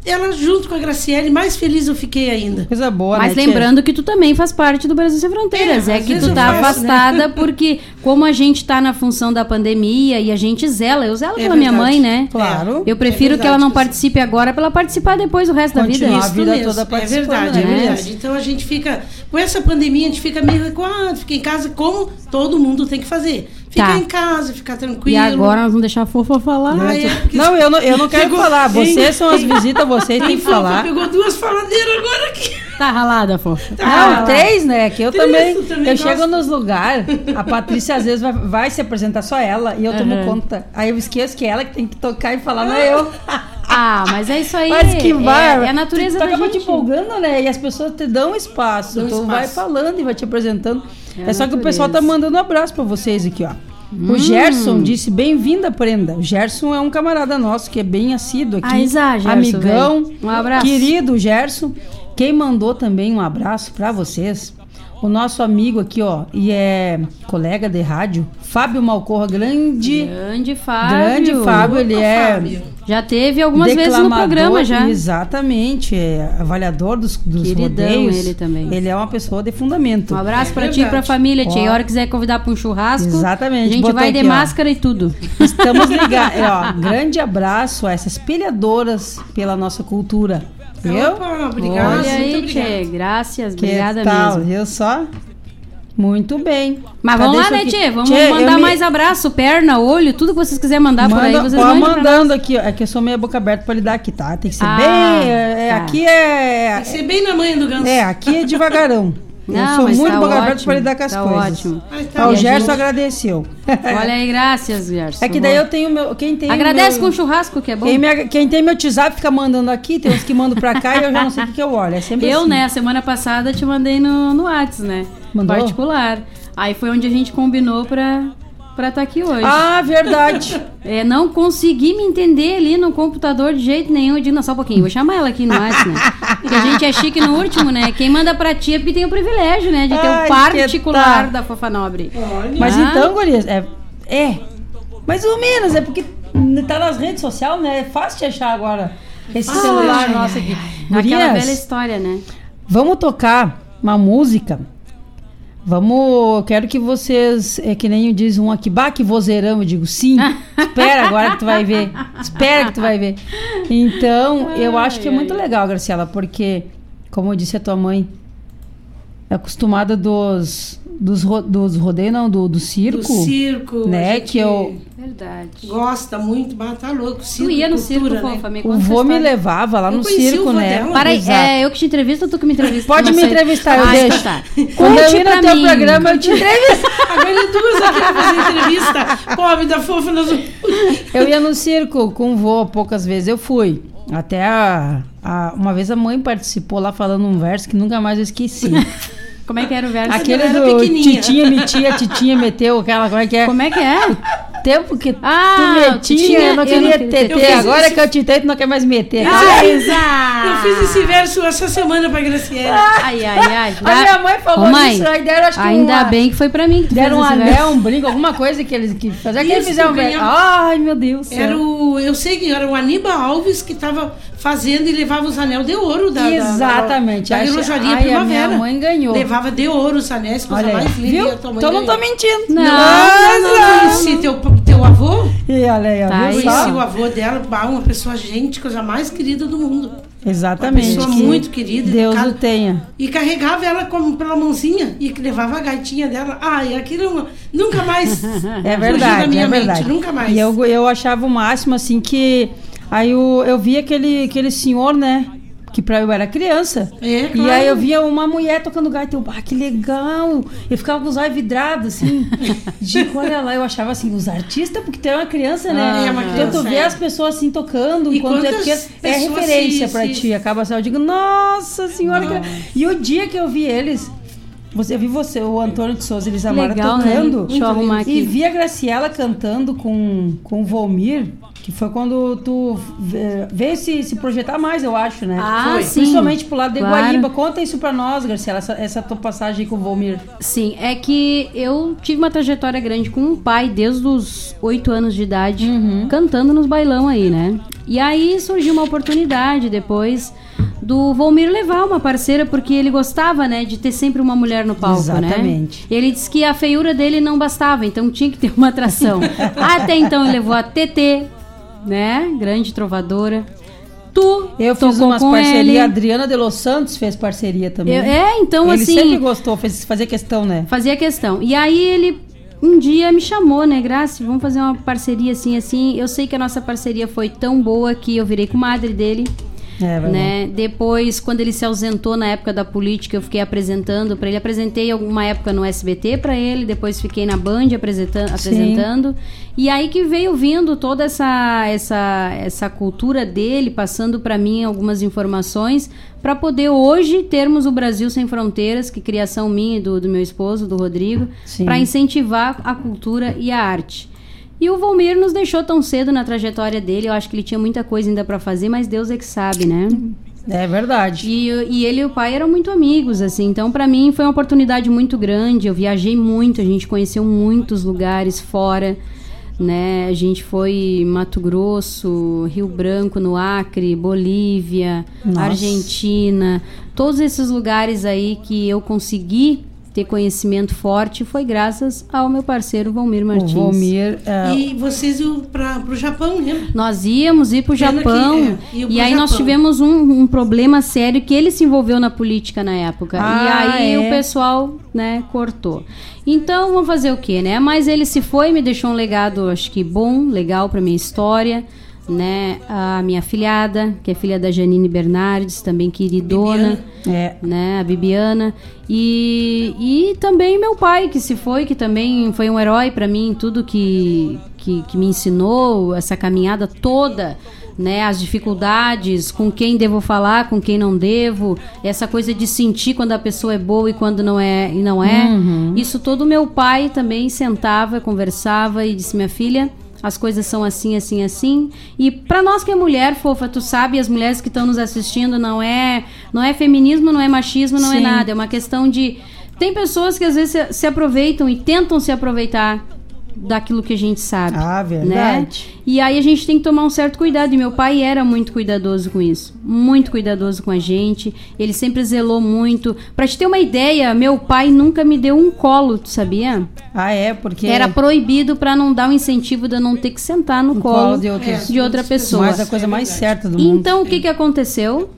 ela junto com a Graciele, mais feliz eu fiquei ainda. Coisa boa, Mas né, tia? lembrando que tu também faz parte do Brasil Sem Fronteiras. É, É, que tu tá faço, né? afastada porque, como a gente tá na função da pandemia e a gente zela, eu zelo É pela minha verdade. mãe, né? Claro. Eu prefiro É que ela não participe agora pra ela participar depois o resto da vida. A vida mesmo, toda é verdade, é né? verdade. Então a gente fica. Com essa pandemia, a gente fica meio recuado, fica em casa como todo mundo tem que fazer. Ficar Tá. em casa, ficar E tranquilo. agora nós vamos deixar a fofa falar. Ah, é, porque- Não, eu não, eu não quero Pegou- falar. Vocês são as visitas, vocês têm que Fofa, falar. Pegou duas faladeiras agora aqui. Tá ralada, fofa. Não, três, né? Que eu Três, também. eu gosta. chego nos lugares, a Patrícia às vezes vai, vai se apresentar só ela e eu tomo Aham. conta. Aí eu esqueço que é ela que tem que tocar e falar, não é eu. Ah, mas é isso aí. Mas que vai. É, é a natureza tu, tu da acaba gente. te empolgando, né? E as pessoas te dão espaço. Dão tu espaço. vai falando e vai te apresentando. É É, só que o pessoal tá mandando um abraço pra vocês aqui, ó. Hum. O Gerson disse: Bem-vinda, Prenda. O Gerson é um camarada nosso que é bem assíduo aqui. Ah, Gerson, amigão. Um abraço. Querido Gerson. Quem mandou também um abraço pra vocês? O nosso amigo aqui, ó, e é colega de rádio, Fábio Malcorra, grande. Grande Fábio. Grande Fábio, ele é Fábio. Já teve algumas vezes no programa já. Exatamente, é avaliador dos, dos Queridão rodeios. ele também. Ele é uma pessoa de fundamento. Um abraço É pra ti e pra família, tia. E hora que quiser convidar pra um churrasco, Exatamente, a gente botou vai de aqui, ó. máscara e tudo. Estamos ligados. É, ó, grande abraço a essas pilhadoras pela nossa cultura. Viu? Opa, obrigada. Olha aí, obrigada. Graças, Que obrigada tal? mesmo. Viu só? Muito bem. Mas vamos lá, né, tia? Vamos Tchê, eu mandar me- mais abraço, perna, olho, tudo que vocês quiserem mandar por aí, Manda, vocês pra mandando aqui, ó. É que eu sou meia boca aberta pra lidar aqui, tá? Tem que ser Ah, bem. é, é, tá. Aqui é. Tem que ser bem na manhã do ganso. É, aqui é devagarão. eu Não, sou mas muito tá boca aberta ótimo, pra lidar com as tá coisas. ótimo. Ai, tá Ah, o Gerson gente- agradeceu. Olha aí, graças, Gerson. É que daí eu tenho meu. Quem tem Agradece meu, com churrasco, que é bom. Quem, me- quem tem meu WhatsApp fica mandando aqui, tem uns que mandam pra cá e eu já não sei o que, que eu olho. É sempre Eu, assim. né, semana passada te mandei no, no Whats, né? Mandou? Particular. Aí foi onde a gente combinou pra pra estar aqui hoje. Ah, verdade. É, não consegui me entender ali no computador de jeito nenhum. Eu digo, não, só um pouquinho, vou chamar ela aqui no WhatsApp, né? Porque a gente é chique no último, né? Quem manda pra ti é porque tem o privilégio, né? De ter Ai, o particular tá. da Fofa Nobre. Mas Ah, então, Gurias, é. É. Mais ou menos, é porque tá nas redes sociais, né? É fácil de achar agora. Esse Ai, celular ai, nosso aqui. Aquela Gurias, velha história, né? vamos tocar uma música. Vamos, quero que vocês, é que nem diz um aqui, bah, que vozeirão, eu digo, sim, espera agora que tu vai ver, espera que tu vai ver. Então, eu acho que é muito legal, Graciela, porque, como disse a tua mãe, é acostumada dos, dos, ro- dos rodeios, não, do, do circo. Do circo. Né, que eu- Verdade. Gosta muito, mas tá louco. Circo, Tu ia no cultura, circo, né? Fofa, me O vô me levava lá Eu no circo, né? dela. Para aí, Exato. é eu que te entrevisto ou tu que me entrevista? Pode me entrevistar, eu Ah, deixo. então tá. Quando eu ir no teu mim. programa, eu te entrevisto. Agora é duas aqui pra fazer entrevista. Pobre da fofa. Nós... Eu ia no circo com o vô poucas vezes, eu fui. Até a, a- uma vez a mãe participou lá falando um verso que nunca mais eu esqueci. Como é que era o verso? Aquele era do titinha metia, titinha meteu, aquela como é que é? Como é que é? Tempo que Ah, tu metia, titinha, eu não eu queria não queria ter, ter. Eu fiz agora esse- que eu te tu não quer mais meter. Ah, Eu exato. fiz esse verso essa semana pra Graciela. Ai, ai, ai. A minha mãe falou Ô, mãe, isso, aí deram acho que Ainda uma- bem que foi pra mim que Deram um anel, um brinco, alguma coisa que eles que fazer que eles fizeram um. Ai, meu Deus. Era o, eu sei que era o Aníbal Alves que estava fazendo e levava os anel de ouro da, da- Exatamente. da, da Acho- relojaria ai, a Primavera. minha mãe ganhou. Levava de ouro os anéis, coisa mais linda. a Então não tô ganhou. mentindo. Não, Mas não, não, conheci teu, teu avô. E olha aí, Tá? Conheci o avô dela, uma pessoa, gente, coisa mais querida do mundo. Exatamente. Uma pessoa que muito querida, Deus educada. o tenha. E carregava ela como pela mãozinha e levava a gaitinha dela. Ai, aquilo nunca mais. É fugiu da verdade, minha é mente, verdade. nunca mais. E eu, eu achava o máximo, assim, que... Aí eu, eu vi aquele, aquele senhor, né? Que pra eu era criança. É, E claro. aí eu via uma mulher tocando gaita. Eu, ah, que legal! Eu ficava com os olhos vidrados, assim. Digo, olha lá, eu achava assim, os artistas, porque tu é uma criança, né? Ah, é uma então criança, tu vê é. as pessoas assim tocando, E enquanto é pequeno, é referência se- pra se- ti. Acaba assim, eu digo, nossa senhora. que- E o dia que eu vi eles, Você eu vi você, o Antônio de Souza Elismar Legal, né? tocando. Deixa eu arrumar aqui. E vi a Graciela cantando com, com o Volmir, que foi quando tu ve- veio se, se projetar mais, eu acho, né? Ah, Foi. sim. Principalmente pro lado de Claro. Guaíba. Conta isso pra nós, Graciela, essa, essa tua passagem com o Volmir. Sim, é que eu tive uma trajetória grande com um pai desde os oito anos de idade, cantando nos bailão aí, né? E aí surgiu uma oportunidade depois do Volmir levar uma parceira, porque ele gostava, né, de ter sempre uma mulher no palco, Exatamente. né? Ele disse que a feiura dele não bastava, então tinha que ter uma atração. Até então ele levou a TT, né? Grande trovadora. Tu Eu fiz umas parcerias, ele. a Adriana de Los Santos fez parceria também. Eu- é, então, ele assim- sempre gostou, fez fazer questão, né? Fazia questão. E aí ele um dia me chamou, né, Graça, vamos fazer uma parceria assim, assim. Eu sei que a nossa parceria foi tão boa que eu virei comadre dele. É, né? Depois, quando ele se ausentou na época da política, eu fiquei apresentando para ele. Apresentei alguma época no SBT para ele, depois fiquei na Band apresentando. E aí que veio vindo toda essa essa essa cultura dele, passando para mim algumas informações para poder hoje termos o Brasil sem fronteiras, que criação minha e do, do meu esposo, do Rodrigo, para incentivar a cultura e a arte. E o Volmir nos deixou tão cedo na trajetória dele. Eu acho que ele tinha muita coisa ainda para fazer, mas Deus é que sabe, né? É verdade. E, e ele e o pai eram muito amigos, assim. Então, para mim, foi uma oportunidade muito grande. Eu viajei muito, a gente conheceu muitos lugares fora, né? A gente foi Mato Grosso, Rio Branco, no Acre, Bolívia, Nossa. Argentina. Todos esses lugares aí que eu consegui ter conhecimento forte foi graças ao meu parceiro Valmir Martins. O Volmir. é, E vocês iam para o Japão, né? Nós íamos ir pro Pena que, Japão. é, iam e aí nós Japão. tivemos um, um problema sério que ele se envolveu na política na época. Ah, e aí é? o pessoal, né, cortou. Então, vamos fazer o quê, né? Mas ele se foi, me deixou um legado, acho que bom, legal pra minha história. Né, a minha filhada, que é filha da Janine Bernardes, também queridona, É. né, a Bibiana, e, e também meu pai, que se foi, que também foi um herói para mim, tudo que, que, que me ensinou, essa caminhada toda, né, as dificuldades, com quem devo falar, com quem não devo, essa coisa de sentir quando a pessoa é boa e quando não é e não é. Uhum. Isso todo meu pai também sentava, conversava e disse: "Minha filha, as coisas são assim, assim, assim. E pra nós que é mulher, fofa, tu sabe, as mulheres que estão nos assistindo, não é, não é feminismo, não é machismo, não é Sim. nada. É uma questão de. Tem pessoas que às vezes se aproveitam e tentam se aproveitar daquilo que a gente sabe. Ah, Né? verdade. E aí a gente tem que tomar um certo cuidado. E meu pai era muito cuidadoso com isso. Muito cuidadoso com a gente. Ele sempre zelou muito. Pra te ter uma ideia, meu pai nunca me deu um colo, tu sabia? Ah, é? Porque. Era proibido pra não dar o incentivo de eu não ter que sentar no, No colo, colo de outras- de outra pessoa. Mas a coisa mais certa do mundo. Então, o que que aconteceu?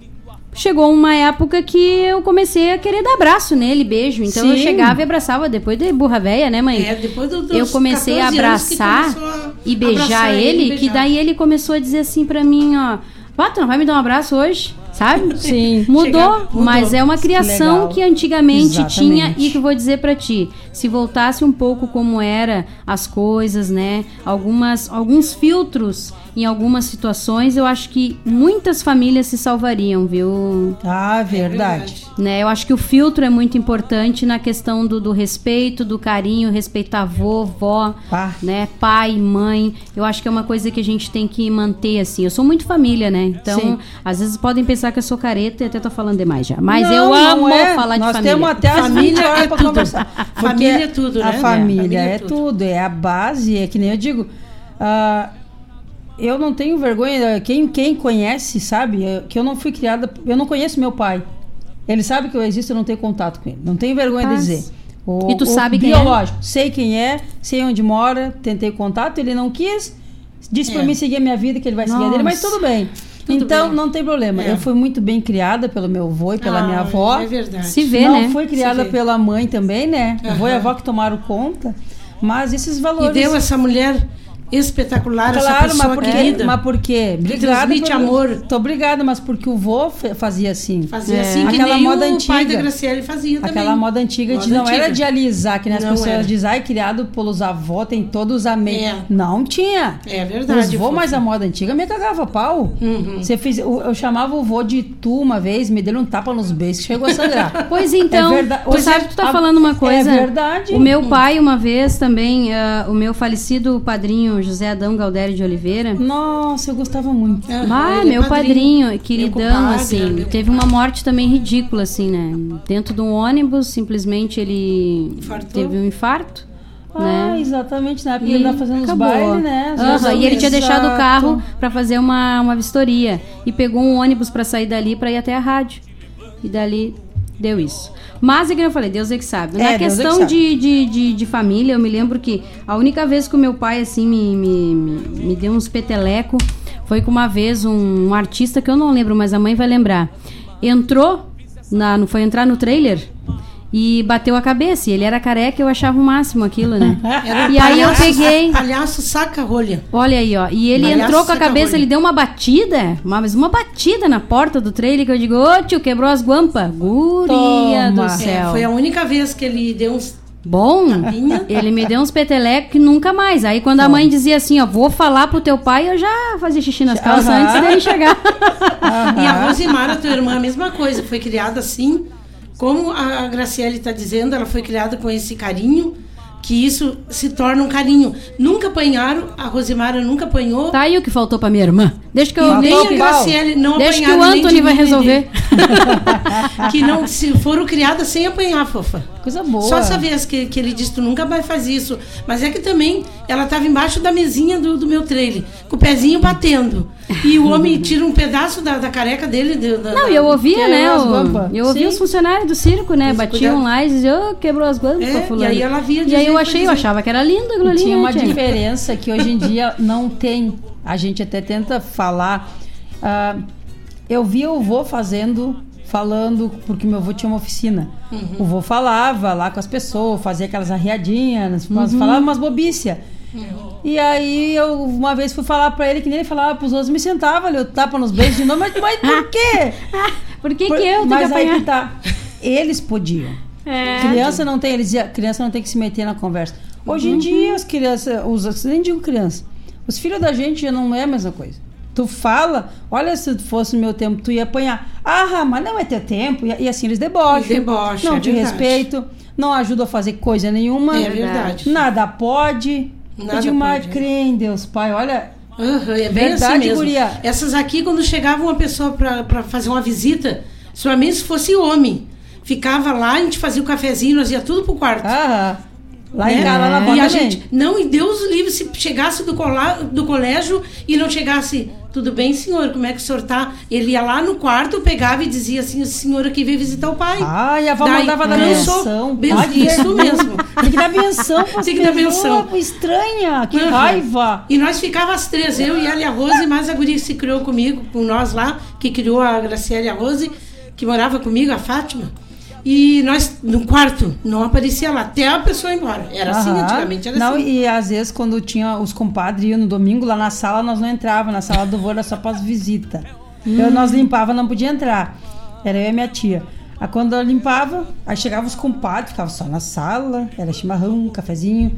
Chegou uma época que eu comecei a querer dar abraço nele, beijo. Então eu Sim. chegava e abraçava depois de burra véia, né, mãe? É, depois do- eu comecei a 14 anos que abraçar a e beijar abraçar ele, ele, beijar. que daí ele começou a dizer assim pra mim, ó, Pá, tu não vai me dar um abraço hoje? Sabe? Sim. Mudou, Chega- mudou. mas é uma criação Legal. que antigamente Exatamente. tinha e que eu vou dizer pra ti, se voltasse um pouco como era as coisas, né? Algumas alguns filtros em algumas situações, eu acho que muitas famílias se salvariam, viu? Ah, verdade. Né? Eu acho que o filtro é muito importante na questão do, do respeito, do carinho, respeitar avô, vó, Ah. né? Pai, mãe. Eu acho que é uma coisa que a gente tem que manter assim. Eu sou muito família, né? Então, Sim. às vezes podem pensar que eu sou careta e até tô falando demais já. Mas Não, eu amo é. falar de Nós família. temos até as Família 20 horas é conversar. Família é tudo, A né? família, Família é, é tudo. tudo. é a base. É que nem eu digo. ah, eu não tenho vergonha. Quem, quem conhece sabe que eu não fui criada. Eu não conheço meu pai. Ele sabe que eu existo, eu não tenho contato com ele. Não tenho vergonha de dizer. O, E tu sabe quem é? biológico. Sei quem é, sei onde mora, tentei contato, ele não quis. Disse pra É. mim seguir a minha vida, que ele vai seguir a dele, mas Nossa. tudo bem. Tudo então, bem. não tem problema. É. Eu fui muito bem criada pelo meu avô e pela Ah, minha avó. É verdade. Se vê, não né? fui criada vê. pela mãe também, né? Aham. Avô e avó que tomaram conta. Mas esses E valores. deu essa mulher espetacular essa Claro, pessoa mas por quê? querida. Mas por quê? Que transmite amor. Tô obrigada, mas porque o vô fazia assim. Fazia assim que Aquela nem moda o antiga. pai da Graciele fazia também. Aquela moda antiga de Moda não era antiga. de alisar, que nem as Não pessoas era. dizem, ai, criado pelos avós, tem todos os amigos. É. Não tinha. É verdade, Os vô, mas a moda antiga me cagava pau. Uhum. Você fez, eu, eu chamava o vô de tu uma vez, me deu um tapa nos beijos, chegou a sangrar. Pois então, é verdade. tu sabe que tu tá falando uma coisa. É verdade. O meu pai, uma vez também, ah, o meu falecido padrinho José Adão Galdério de Oliveira. Nossa, eu gostava muito. Ah, é meu padrinho. padrinho, queridão, Meu compadre, assim. é meu teve uma morte também ridícula, assim, né? Dentro de um ônibus, simplesmente ele Infartou? teve um infarto. Ah, né? exatamente, na época E ele tava fazendo os acabou. bailes, né? Os Aham, bailes. E ele tinha deixado o carro pra fazer uma, uma vistoria. E pegou um ônibus pra sair dali pra ir até a rádio. E dali deu isso. Mas é que eu falei, Deus é que sabe. Na É, Deus é que questão sabe. de, de, de, de família, eu me lembro que a única vez que o meu pai, assim, me, me, me, me deu uns peteleco foi com uma vez um, um artista que eu não lembro, mas a mãe vai lembrar. Entrou, na, não foi entrar no trailer e bateu a cabeça. E ele era careca, eu achava o máximo aquilo, né? Era um e aí eu palhaço- peguei. Palhaço saca-rolha. Olha aí, ó. E ele Palhaço entrou com a saca cabeça, rolha. ele deu uma batida, mas uma batida na porta do trailer que eu digo, ô tio, quebrou as guampas. Guria Toma. do céu. É, foi a única vez que ele deu uns. Bom, ele me deu uns petelecos que nunca mais. Aí quando a mãe dizia assim, ó, vou falar pro teu pai, eu já fazia xixi nas calças Aham. antes dele chegar. E a Rosimara, tua irmã, a mesma coisa. Foi criada assim. Como a Graciele está dizendo, ela foi criada com esse carinho, que isso se torna um carinho. Nunca apanharam, a Rosimara nunca apanhou. Tá aí o que faltou pra minha irmã. Deixa que eu E nem a Graciele não Deixa que o Anthony de vai resolver. que não se foram criadas sem apanhar, fofa. Coisa boa. Só essa vez que, que ele disse, tu nunca mais faz isso. Mas é que também ela estava embaixo da mesinha do, do meu trailer, com o pezinho batendo. E o homem tira um pedaço da, da careca dele. da- Não, da- e eu ouvia, né? é as o- eu ouvia Sim. os funcionários do circo, né? Batiam cuidado. lá e diziam, ô, quebrou as guampas, É, fulano. e aí ela via E aí eu achei, eu dizer. achava que era lindo aquilo ali, tinha né, uma diferença que hoje em dia não tem. A gente até tenta falar. Ah, eu via o vô fazendo, falando, porque meu avô tinha uma oficina. Uhum. O vô falava lá com as pessoas, fazia aquelas arriadinhas, mas Uhum. falava umas bobícias. E aí eu uma vez fui falar pra ele que nem ele falava pros outros, me sentava ali, eu tapa nos beijos de novo, mas, mas por quê? Por que, Por- que eu tenho que mas aí apanhar? que tá. Eles podiam. É. Criança não tem, eles criança não tem que se meter na conversa. Hoje em Uhum. dia as crianças, os, nem digo criança, os filhos da gente já não é a mesma coisa. Tu fala, olha se fosse o meu tempo, tu ia apanhar. Ah, mas não é teu tempo. E, e assim eles debocham. E debocham, não é te verdade. respeitam, não ajudam a fazer coisa nenhuma. É verdade. Nada pode. Nada pode. crê em Deus, pai, olha. Aham, é bem verdade, assim mesmo. guria. Essas aqui, quando chegava uma pessoa pra pra fazer uma visita, somente se fosse homem, ficava lá, a gente fazia o cafezinho, nós ia tudo pro quarto. Ah, lá Né? em casa, lá na E a também. gente, não, e Deus livre, se chegasse do, cola, do colégio e não chegasse, tudo bem, senhor, como é que o senhor tá? Ele ia lá no quarto, pegava e dizia assim, o senhor aqui veio visitar o pai. Ah, e a avó Daí, mandava dar benção. Ben- Ai, que isso mesmo. Tem que dar benção Tem que dar benção. Estranha, que Uhum. raiva. E nós ficava as três, eu e ela e a Rose, mais a guria que se criou comigo, com nós lá, que criou a Graciela e a Rose, que morava comigo, a Fátima. E nós, no quarto, não aparecia lá, até a pessoa ir embora. Era assim, antigamente era não, assim. E às vezes, quando tinha os compadres iam no domingo lá na sala, nós não entrava. Na sala do vô era só para as visitas. Eu, nós limpava, não podia entrar. Era eu e a minha tia. Aí quando eu limpava, aí chegavam os compadres, ficava só na sala, era chimarrão, cafezinho.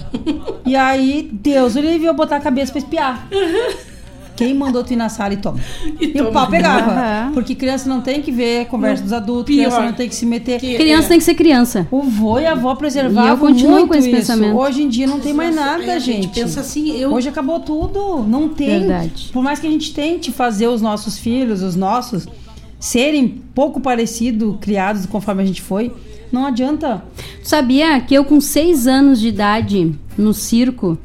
e aí, Deus, ele viu eu botar a cabeça pra espiar. Quem mandou tu ir na sala e toma? E, o toma. pau pegava. Aham. Porque criança não tem que ver conversa dos adultos, Pior. criança não tem que se meter. Criança tem que ser criança. O vô e a avó preservavam E eu continuo muito com esse isso. pensamento. Hoje em dia não tem mais nada, é, a gente gente. pensa assim, eu- Hoje acabou tudo. Não tem. Verdade. Por mais que a gente tente fazer os nossos filhos, os nossos, serem pouco parecidos, criados conforme a gente foi, não adianta. Tu sabia que eu com seis anos de idade, no circo,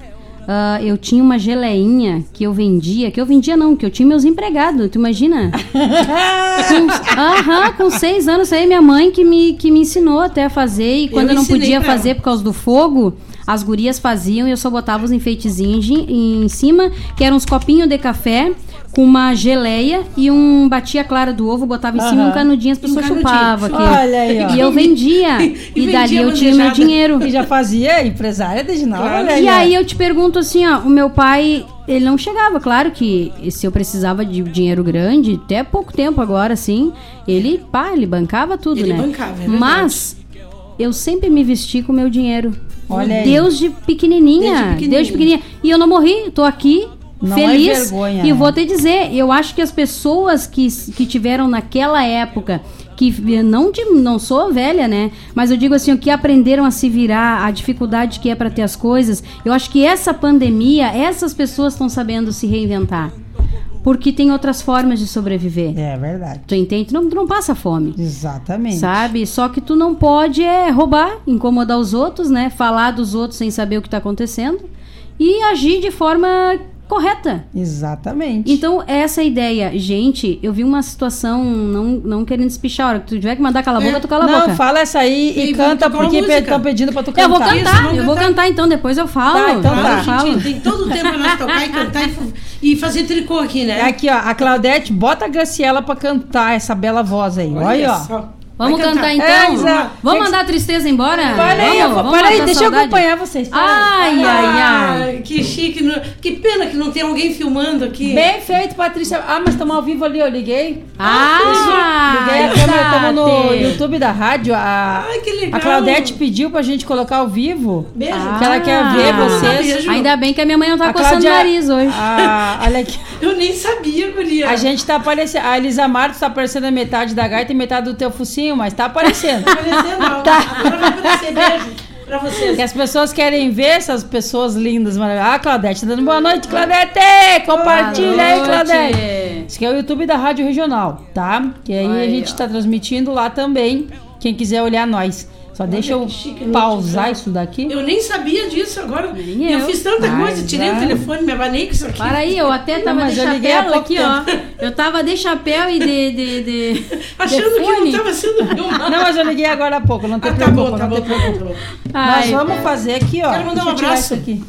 ah, eu tinha uma geleinha que eu vendia, que eu vendia não, que eu tinha meus empregados, tu imagina? com, aham, com seis anos, aí minha mãe que me, que me ensinou até a fazer, e quando eu, não ensinei podia fazer por causa do fogo, as gurias faziam e eu só botava os enfeitezinhos em, em cima, que eram uns copinhos de café, com uma geleia e um batia clara do ovo, botava em cima e um canudinho, as pessoas Um chupavam. Olha aí, ó. E eu vendia. E e dali vendia eu tinha meu bandejada. dinheiro. E já fazia empresária desde nova, Claro. olha E aí eu te pergunto assim, ó, o meu pai, ele não chegava. Claro que se eu precisava de dinheiro grande, até pouco tempo agora, assim, ele, pá, ele bancava tudo, Ele né? bancava, é verdade. Mas eu sempre me vesti com o meu dinheiro. Olha aí. Deus de pequenininha. Deus de pequenininha. E eu não morri, tô aqui. Não é feliz. vergonha, e né? vou te dizer, eu acho que as pessoas que, que tiveram naquela época, que não, de, não sou velha, né? Mas eu digo assim, o que aprenderam a se virar, a dificuldade que é para ter as coisas, eu acho que essa pandemia, essas pessoas estão sabendo se reinventar. Porque tem outras formas de sobreviver. É verdade. Tu entende? Tu não, tu não passa fome. Exatamente. Sabe? Só que tu não pode é roubar, incomodar os outros, né? Falar dos outros sem saber o que tá acontecendo e agir de forma correta. Exatamente. Então, essa é ideia. Gente, eu vi uma situação, não, não querendo espichar, a hora que tu tiver que mandar cala a boca, tu cala a não, boca. fala essa aí e, E canta, porque estão pedindo pra tu cantar. Eu vou cantar, Isso, eu vou cantar. cantar então, depois eu falo. Tá, então tá. falo. gente tem todo o tempo pra nós tocar e cantar e, e fazer tricô aqui, né? Aqui, ó, a Claudete, bota a Graciela pra cantar essa bela voz aí. Olha, aí, ó. só. Vamos cantar, cantar. então? É, vamos mandar a tristeza embora? Para aí, vamos, eu para aí, deixa eu saudade? acompanhar vocês. aí. Ai, ai, ai. Ah, que chique. Que pena que não tem alguém filmando aqui. Bem feito, Patrícia. Ah, mas estamos ao vivo ali, eu liguei. Ah, Liguei a câmera, estamos no. YouTube da rádio. A, Ai, que legal. a Claudete pediu pra gente colocar ao vivo. Beijo. Que ela quer ver Ah, vocês. beijo. Ainda bem que a minha mãe não tá A coçando Cláudia- o nariz hoje. a- olha aqui. Eu nem sabia, guria. A gente tá aparecendo. A Elisa Martos tá aparecendo a metade da gaita e metade do teu focinho, mas tá aparecendo. Tá aparecendo, não. Agora vai aparecer. Beijo pra vocês. Que as pessoas querem ver essas pessoas lindas, maravilhosas. Ah, Claudete, tá dando boa noite, Claudete! Compartilha aí, Claudete! Esse aqui é o YouTube da Rádio Regional, tá? Que aí a Aí, gente tá transmitindo lá também. Quem quiser olhar nós. Só deixa eu pausar isso daqui. Eu nem sabia disso agora. Nem eu. eu. fiz tanta Mas, coisa, tirei ah. o telefone, me abanei com isso aqui. Para aí, eu até tava de chapéu aqui, ó. Eu tava de chapéu e de. de, de Achando de que não tava sendo filmado. Não, mas eu liguei agora há pouco, não Ah, tá preocupa, bom, tá não bom, te tá bom, preocupa. tá bom. Nós Ai. vamos fazer aqui, ó. Quero mandar um abraço. aqui.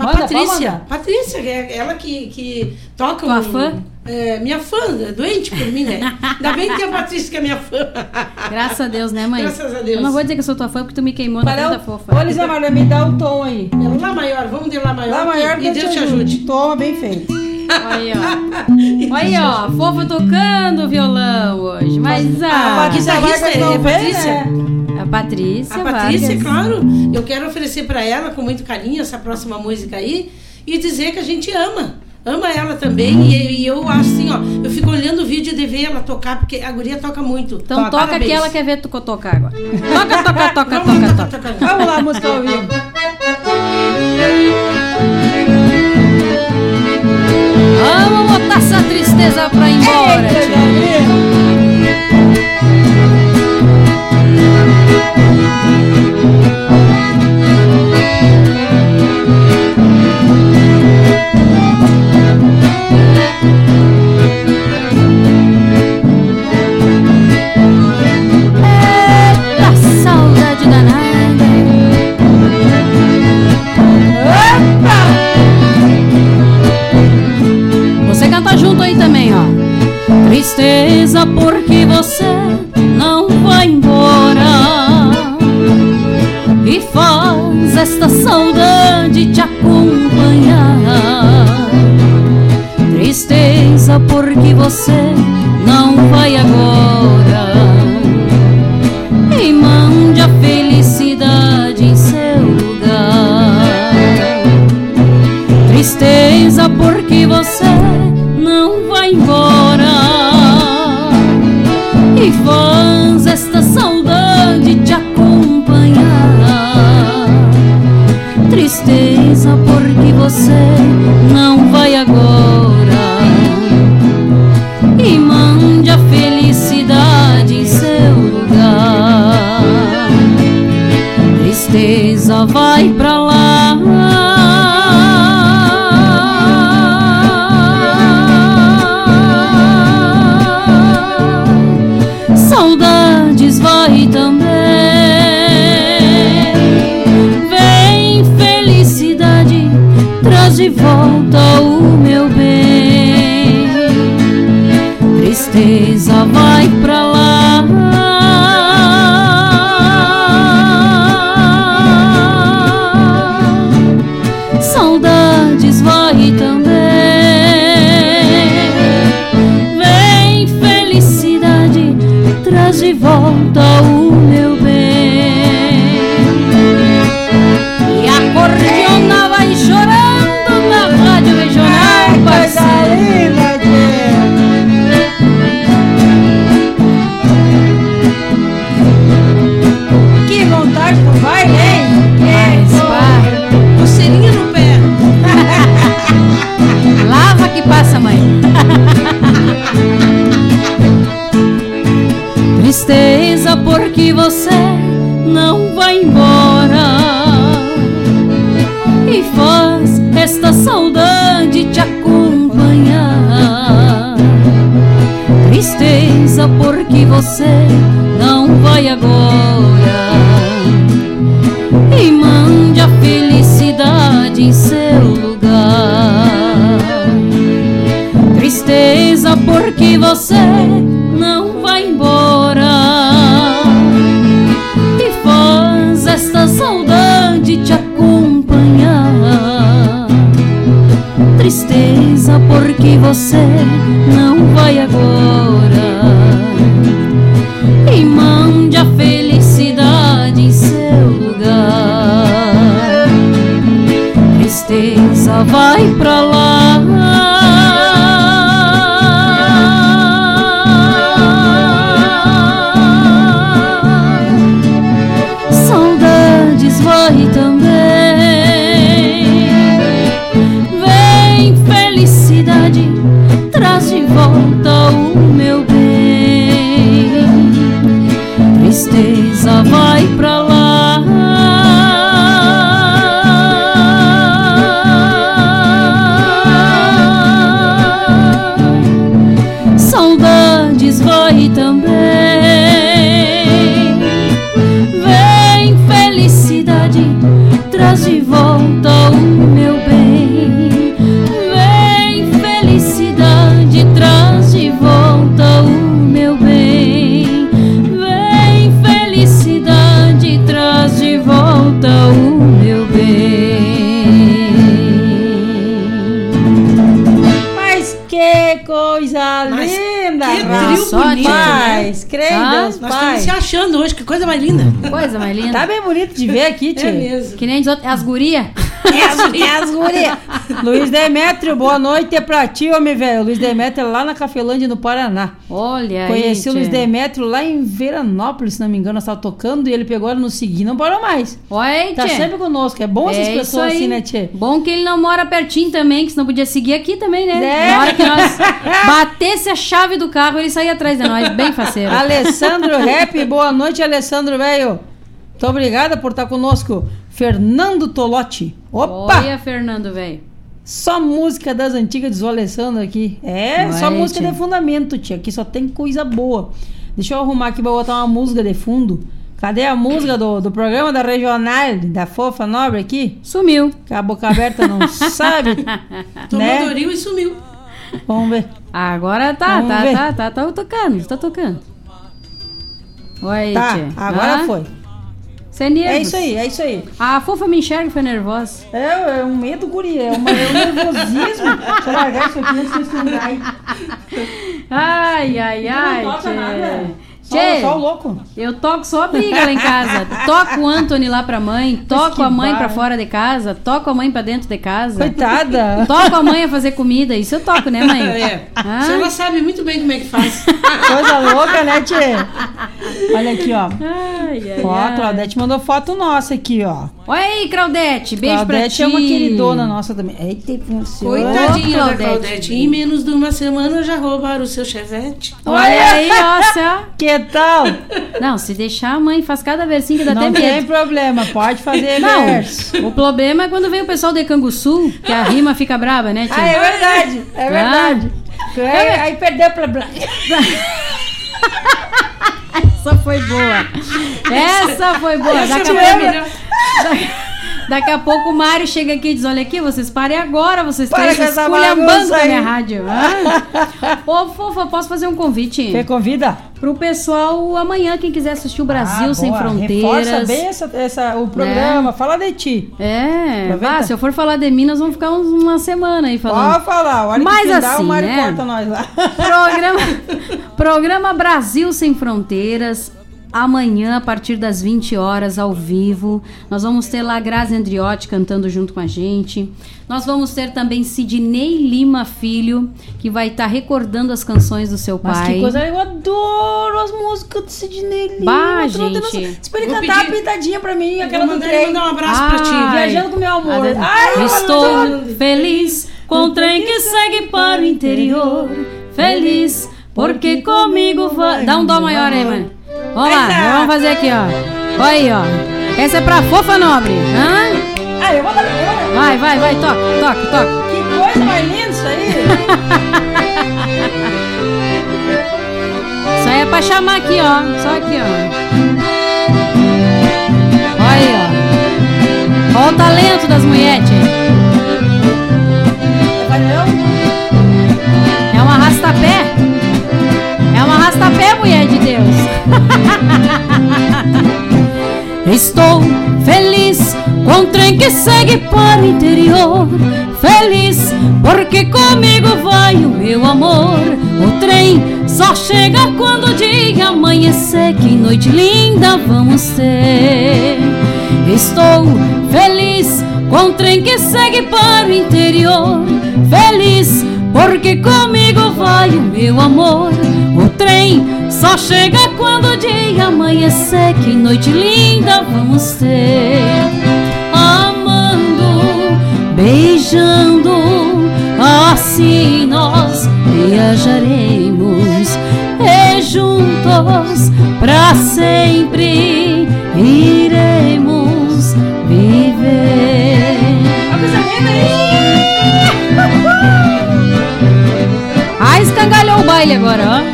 Pra Manda, Patrícia. Patrícia, é ela que, que toca Tua um- fã? É, minha fã, é doente por mim, né? Ainda bem que tem a Patrícia que é minha fã. Graças a Deus, né, mãe? Graças a Deus. Eu não vou dizer que eu sou tua fã porque tu me queimou na Para frente da o... fofa. Ô, Elisa Marla, me dá o tom aí. É Lá maior, vamos de Lá maior. Lá maior que- que e Deus te ajude. Toma, bem feito. Aí, ó. Aí, ó. a Fofa tocando violão hoje. Mas A ah, é não vem, Patrícia? né? A Patrícia. A Patrícia, Vargas. claro. Eu quero oferecer pra ela com muito carinho essa próxima música aí e dizer que a gente ama. Ama ela também e, e eu acho assim, ó, eu fico olhando o vídeo de ver ela tocar, porque a guria toca muito. Então toca Parabéns. que ela quer ver tu tocar agora. Toca, toca, toca, Vamos toca, toca, toca. toca. Vamos lá, música ao vivo. Vamos botar essa tristeza pra ir embora. tia. Eita, Você canta junto aí também, ó. Tristeza porque você Né? creio, Ah, Deus, nós pai. estamos se achando hoje, que coisa mais linda. Coisa mais linda. Tá bem bonito de ver aqui, tia. É mesmo. Que nem é as guria. É as, é as guria. Luiz Demétrio, boa noite é pra ti, homem velho. Luiz Demétrio é lá na Cafelândia, no Paraná. Olha Conheci aí, o Luiz. Demétrio lá em Veranópolis, se não me engano, nós tava tocando e ele pegou ela no seguir, não parou mais. Oi, Tá tchê. sempre conosco. É bom essas É pessoas assim, né, Tchê? Bom que ele não mora pertinho também, que senão podia seguir aqui também, né? É. Na hora que nós batesse a chave do carro, ele saía atrás de nós, bem faceiro. Alessandro Rap, boa noite, Alessandro, velho. Muito obrigada por estar conosco. Fernando Tolotti. Opa! Olha, Fernando, velho. Só música das antigas, diz o Alessandro aqui. É, só é, música tia? de fundamento, tia. Aqui só tem coisa boa. Deixa eu arrumar aqui pra botar uma música de fundo. Cadê a música do, do programa da Regional, da Fofa Nobre aqui? Sumiu. Com a boca aberta não sabe. Tomou né? Doril e sumiu. Vamos ver. Agora tá, Vamos tá, ver. tá, tá, tá tocando, tá tocando. Oi, Tá, tchê. agora Hã? foi. Você é nervos. É isso aí, é isso aí. A fofa me enxerga e foi nervosa. É, é um medo, guria. É, uma, é um nervosismo. Deixa eu largar isso aqui antes de caírem. Ai, ai, não ai. toca tchê. nada? Só- Tchê, só o louco. Eu toco só a briga lá em casa. Toco o Anthony lá pra mãe, toco a mãe pra barra. fora de casa, toco a mãe pra dentro de casa. Coitada. Toco a mãe a fazer comida. Isso eu toco, né, mãe? É. Ah. A senhora sabe muito bem como é que faz. Coisa louca, né, Tchê? Olha aqui, ó. Ai, ai, Ó, a. Claudete mandou foto nossa aqui, ó. Olha aí, Claudete. Beijo Claudete pra é ti. uma queridona nossa também. Eita, funciona. Coitadinha da Claudete. Claudete. Em menos de uma semana já roubaram o seu chevette. Olha aí, ó, céu. Que tal? Não, se deixar a mãe faz cada versinho que dá Não até tem medo. problema, pode fazer Não, verso. o problema é quando vem o pessoal de Canguçu, que a rima fica braba, né, tia? Ah, é verdade, é Ah. verdade. Aí, aí perdeu pra... Essa foi boa. Essa foi boa. Essa Daqui a, foi a pouco, melhor. Daqui a pouco o Mário chega aqui e diz: Olha aqui, vocês parem agora, vocês Para essa esculhambando com a minha rádio. Ah. Ô, fofa, posso fazer um convite? Você convida? Pro pessoal amanhã, quem quiser assistir o Brasil Ah, Sem boa. Fronteiras. Reforça bem essa, essa, o programa, fala de ti. É, vá, se eu for falar de mim, nós vamos ficar uns- uma semana aí falando. Pode falar, a hora Mas que assim, o Mário né? corta nós lá. Programa, programa Brasil Sem Fronteiras. Amanhã, a partir das 20 horas, ao vivo. Nós vamos ter lá Grazi Andriotti cantando junto com a gente. Nós vamos ter também Sidney Lima Filho, que vai estar recordando as canções do seu Mas pai. que coisa, eu adoro as músicas do Sidney Lima. Bah, gente. Se ele cantar pedir- a pintadinha pra mim, aquela do trem. mandar um abraço pra ti. Ai. Viajando com meu amor. Ai, eu Estou adoro. feliz com o trem que segue para o interior. Feliz porque comigo vai. Dá um dó maior aí, mano. Vamos lá, vamos fazer aqui, ó. Olha aí, ó. Essa é pra fofa nobre. Hã? Ah, eu vou dar agora. Vai, vai, vai, toca, toca, toca. Que coisa mais linda isso aí. isso aí é pra chamar aqui, ó. Só aqui, ó. Olha aí, ó. Olha o talento das mulheres. É um arrastapé. É um arrastapé, mulher. Estou feliz com o trem que segue para o interior. Feliz porque comigo vai o meu amor. O trem só chega quando o dia amanhecer. Que noite linda vamos ter. Estou feliz com o trem que segue para o interior. Feliz porque comigo vai o meu amor. Só chega quando o dia amanhecer. Que noite linda vamos ter. Amando, beijando, assim nós viajaremos. E juntos pra sempre iremos viver. Ah, escangalhou o baile agora, ó.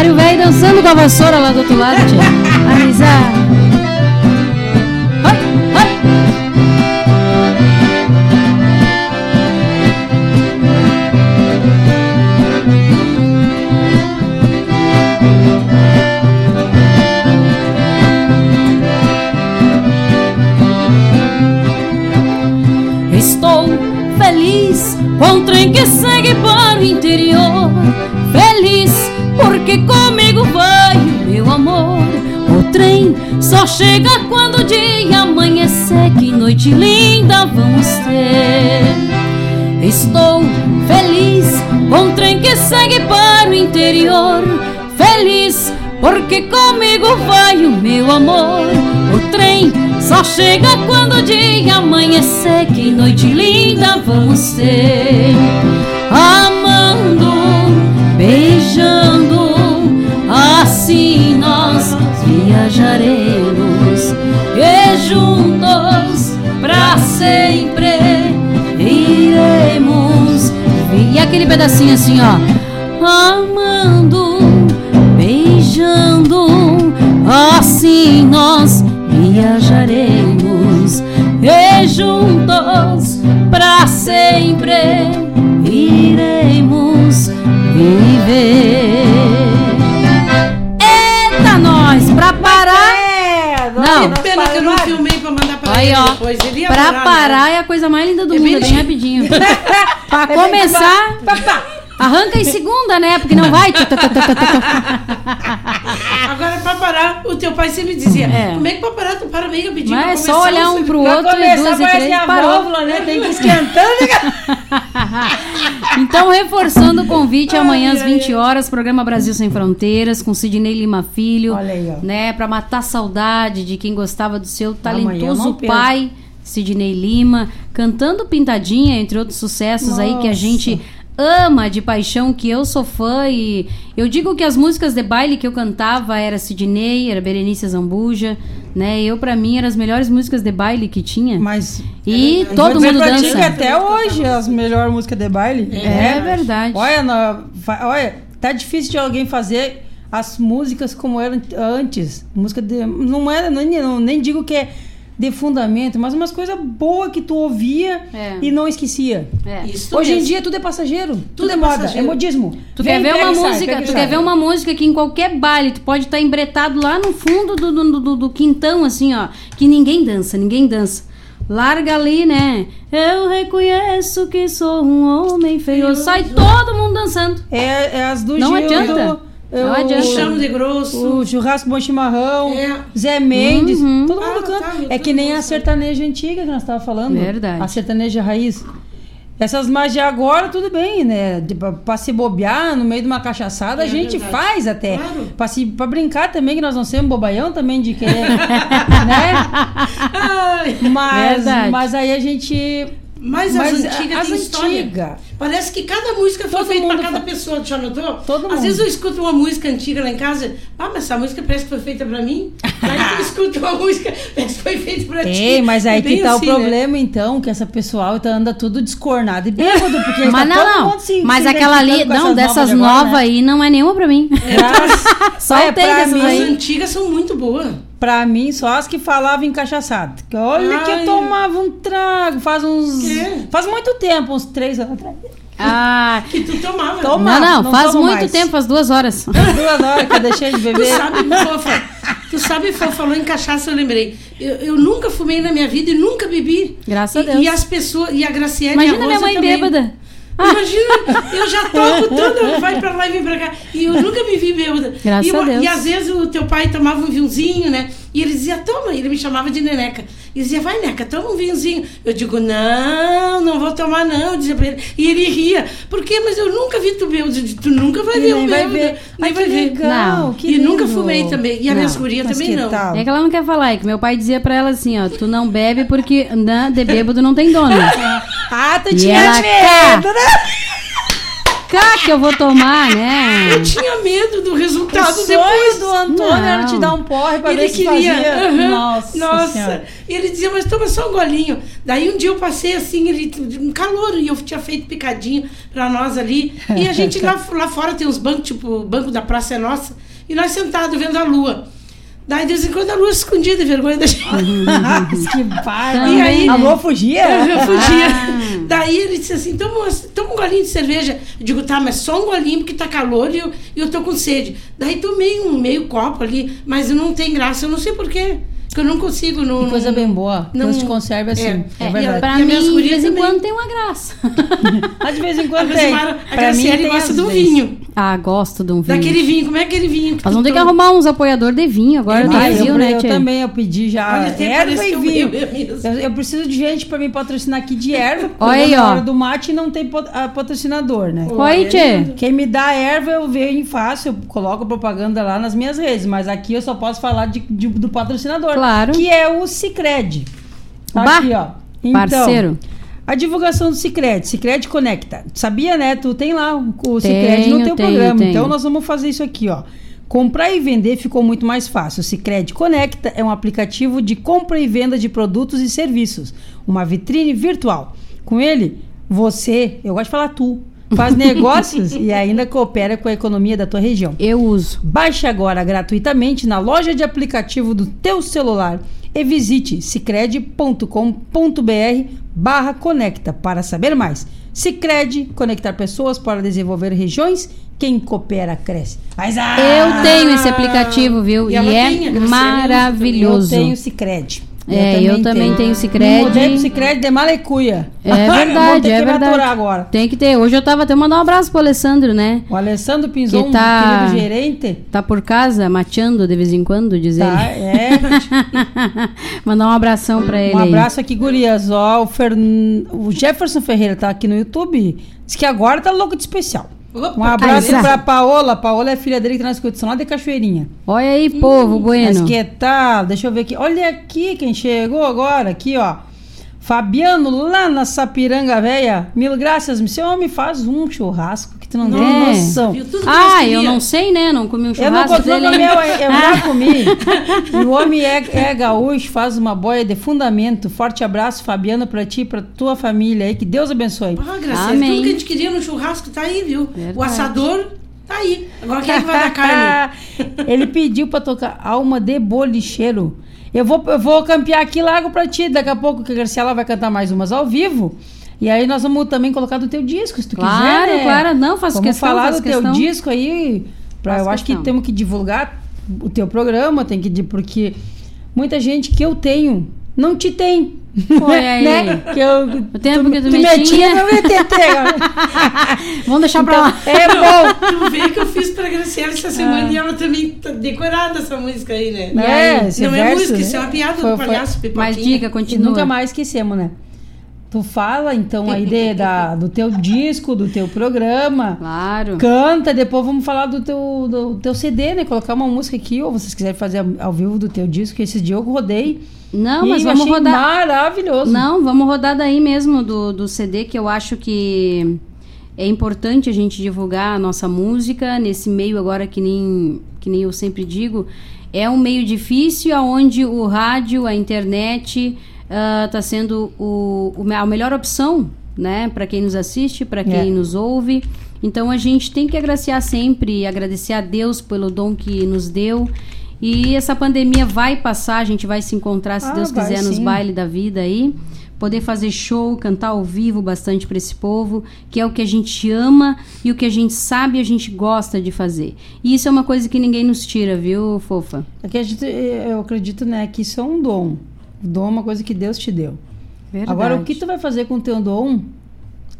Mário velho dançando com a vassoura lá do outro lado, tia. Arizar. Porque comigo vai o meu amor. O trem só chega quando o dia amanhecer. Que noite linda vamos ter. Estou feliz com o trem que segue para o interior. Feliz porque comigo vai o meu amor. O trem só chega quando o dia amanhecer. Que noite linda vamos ter. Amando, beijando, assim nós viajaremos. E juntos pra sempre iremos. E aquele pedacinho assim, ó. Amando, beijando, assim nós viajaremos e juntos pra sempre iremos viver. Aí, ó. Pra adorar, parar né? é a coisa mais linda do É mundo, bem é rapidinho. pra começar, arranca em segunda, né? Porque não vai. Agora, pra parar, o teu pai sempre dizia: É. Como é que pra parar? Tu para meio rapidinho. Mas pra é só olhar um pro pra outro e duas e três, a parou. válvula, né? Tem que ir Então, reforçando o convite, amanhã às 20 horas, programa Brasil Sem Fronteiras, com Sidney Lima Filho. Olha aí, ó. Né, pra matar saudade de quem gostava do seu talentoso pai, Sidney Lima, cantando Pintadinha, entre outros sucessos aí que a Nossa. gente ama de paixão, que eu sou fã e eu digo que as músicas de baile que eu cantava era Sidney, era Berenice Zambuja, né? Eu pra mim eram as melhores músicas de baile que tinha. Mas e Vou todo dizer mundo pra ti dança. que até hoje as melhores músicas de baile. É verdade. Olha, na- olha, tá difícil de alguém fazer as músicas como eram antes. Música de. Não era, nem, não, nem digo que é de fundamento, mas umas coisas boas que tu ouvia É. e não esquecia. É. Isso Hoje em mesmo. dia tudo é passageiro. Tudo, Tudo é é moda, passageiro. é modismo. Tu Vem, quer ver uma sai, música, tu sai. quer ver uma música que em qualquer baile tu pode estar embretado lá no fundo do, do, do- do quintão, assim, ó, que ninguém dança, ninguém dança. Larga ali, né? Eu reconheço que sou um homem feio. Sai todo mundo dançando. É, é as do Não Gil, adianta. Não o- adianta. Chamo de grosso. O churrasco bom chimarrão, É. Zé Mendes, Uhum. todo mundo Ah, canta. tá, é que nem a sertaneja antiga que nós estávamos falando. Verdade. A sertaneja raiz. Essas mais de agora, tudo bem, né? De, pra, pra se bobear no meio de uma cachaçada, É a gente verdade. faz até. Claro. Pra, se, pra brincar também, que nós não somos bobaião também de querer, né? Ai, Mas, Verdade. mas aí a gente... Mas, Mas as antigas as têm história. Parece que cada música foi Todo feita para cada fa- pessoa, tu já notou? Todo Às mundo. vezes eu escuto uma música antiga lá em casa, ah, mas essa música parece que foi feita para mim. Aí tu escuta uma música, parece que foi feita para ti. Ei, mas aí É bem que tá assim, o né? problema, então, que essa pessoal tá, anda tudo descornado e bêbado, porque Mas tá não, não. se- Mas se aquela ali, não, essas dessas de agora, novas né? aí não é nenhuma pra mim. Só Olha, o tem pra dessas mim- As aí. antigas são muito boas. Pra mim, só as que falavam em cachaçado. Que Olha que eu Ai. tomava um trago faz uns. Quê? Faz muito tempo, uns três anos atrás. Ah, que tu tomava. Toma. não, não, não faz muito mais. tempo, faz duas horas. Duas horas que eu deixei de Tu beber. sabe, fofa, tu sabe, fofa, falou em cachaça, eu lembrei. Eu, eu nunca fumei na minha vida e nunca bebi. Graças a E- Deus. E as pessoas, e a Graciela e a Imagina Rosa minha mãe também. bêbada. Imagina, eu já toco tudo, vai pra lá e vem pra cá. E eu nunca me vi bêbada. Graças e, a Deus. E às vezes o teu pai tomava um vinhozinho, né? E ele dizia, toma, ele me chamava de neneca. E dizia, vai, neca, toma um vinhozinho. Eu digo, não, não vou tomar, não. Eu dizia pra ele. E ele ria. Por quê? Mas eu nunca vi tu bêbado. Disse, Tu nunca vai E ver um vai bêbado. ver. Nem Ai, vai que ver. legal, Não. que e nunca lindo. fumei também. E a Não, minha mas também que não. tal? É que ela não quer falar, é que meu pai dizia pra ela assim, ó, tu não bebe porque né, de bêbado não tem dono. Ah, tu tinha medo, né? Cá que eu vou tomar, né? Eu tinha medo do O resultado sonho depois. do Antônio era Não. te dar um porre pra ele ver se queria. fazia. aham. Nossa, Nossa. Senhora. E ele dizia, mas toma só um golinho. Daí um dia eu passei assim, ele, um calor, e eu tinha feito picadinho pra nós ali. E a gente lá, lá fora tem uns bancos, tipo, o banco da Praça é Nossa, e nós sentados vendo a lua. Daí de vez em quando a lua escondida, vergonha da gente. que bárbaro. E aí- A lua fugia? Eu fugia. Ah. Daí ele disse assim: toma, toma um golinho de cerveja. Eu digo, tá, mas só um golinho porque tá calor e eu, e eu tô com sede. Daí tomei um meio copo ali, mas não tem graça, eu não sei porquê. Que eu não consigo. Não, coisa não- bem boa. não- se conserva assim. É, É, verdade. e Pra minhas mim, de vez em quando tem uma graça. Mas de vez em A quando tem. Rosimara- a Pra mim Graciele tem gosta do vezes. vinho. Ah, gosto de um vinho. Daquele vinho, como é aquele vinho? Nós vamos ter que arrumar uns apoiadores de vinho agora Ah, eu, Brasil, né, eu também, eu pedi já Olha, erva e vinho. Eu, eu preciso de gente pra me patrocinar aqui de erva, porque Olha aí, na ó. hora do mate não tem patrocinador, né? Oi, tchê. Quem me dá erva, eu venho e faço, eu coloco propaganda lá nas minhas redes, mas aqui eu só posso falar de, de- do patrocinador. Claro. Que é o Cicred. Tá Bah, aqui, ó. parceiro. A divulgação do Cicred, Cicred Conecta. Sabia, né? Tu tem lá o Cicred no teu tenho, programa. tenho. Então nós vamos fazer isso aqui, ó. Comprar e vender ficou muito mais fácil. O Cicred Conecta é um aplicativo de compra e venda de produtos e serviços, uma vitrine virtual. Com ele, você, eu gosto de falar tu, faz negócios e ainda coopera com a economia da tua região. Eu uso. Baixe agora gratuitamente na loja de aplicativo do teu celular e visite cicred.com.br barra conecta para saber mais. Cicred, conectar pessoas para desenvolver regiões, quem coopera cresce. Mas, ah, Eu tenho esse aplicativo, viu? E E, é Graciela maravilhoso. Eu tenho Cicred. É, eu também tenho Cicred. Mudei pro Cicred de malecuia. É verdade, é verdade. agora. Tem que ter. Hoje eu tava até mandar um abraço pro Alessandro, né? O Alessandro Pinzon, Que tá- querido gerente. Tá por casa, mateando de vez em quando, diz Tá, ele. é. Mandar um abração pra ele Um aí. abraço aqui, gurias. Ó, o, Fern- o Jefferson Ferreira tá aqui no YouTube. Diz que agora tá louco de especial. Um abraço Aí, pra Paola. Paola é filha dele que tá na escuta, lá de Cachoeirinha. Olha aí, povo Mas bueno. que tal? Deixa eu ver aqui. Olha aqui quem chegou agora. Aqui, ó. Fabiano, lá na Sapiranga Véia. Mil graças. Seu homem faz um churrasco que tu não tem É. noção. Viu tudo que Ah, eu não sei, né? Não comi um Eu não churrasco dele. meu, eu já comi. E o homem é, é gaúcho, faz uma boia de fundamento. Forte abraço, Fabiano, pra ti e pra tua família aí. Que Deus abençoe. Ah, Amém. tudo que a gente queria no churrasco tá aí, viu? O Verdade. assador tá aí. Agora quem é que vai dar carne? Ele pediu pra tocar Alma de Bolicheiro. Eu vou, eu vou campear aqui largo pra ti. Daqui a pouco que a Graciela vai cantar mais umas ao vivo. E aí nós vamos também colocar do teu disco, se tu Claro, quiser. né? claro. Não, faço vamos questão, falar do teu questão. disco aí. Pra, eu acho que questão. temos que divulgar o teu programa, tem que porque muita gente que eu tenho não te tem. Olha aí. né? Que eu, O tempo que tu tu me me tinha. tinha, eu tentei. Vamos deixar pra lá. É bom. Tu vê que eu fiz pra Graciela essa semana e ela também tá decorada essa música aí, né? Ah. É, esse não é verso, música, né? isso é uma piada Foi- do foi- palhaço Pipoquinha. Mas diga, E continua. nunca mais esquecemos, né? Tu fala, então, aí de, da, do teu disco, do teu programa. Claro. Canta, depois vamos falar do teu, do teu CD, né? Colocar uma música aqui, ou vocês quiserem fazer ao, ao vivo do teu disco, que esse dia eu rodei. Não, mas vamos rodar. maravilhoso. Não, vamos rodar daí mesmo do, do CD, que eu acho que é importante a gente divulgar a nossa música nesse meio agora que nem, que nem eu sempre digo. É um meio difícil onde o rádio, a internet está sendo o, o a melhor opção, né? Para quem nos assiste, para quem É. nos ouve. Então a gente tem que agraciar sempre, agradecer a Deus pelo dom que nos deu. E essa pandemia vai passar, a gente vai se encontrar, se Ah, Deus vai quiser, nos sim. bailes da vida aí. poder fazer show, cantar ao vivo bastante para esse povo, que é o que a gente ama e o que a gente sabe e a gente gosta de fazer. E isso é uma coisa que ninguém nos tira, viu, fofa? É que a gente, eu acredito, né, que isso é um dom. O dom é uma coisa que Deus te deu. Verdade. Agora, o que tu vai fazer com o teu dom,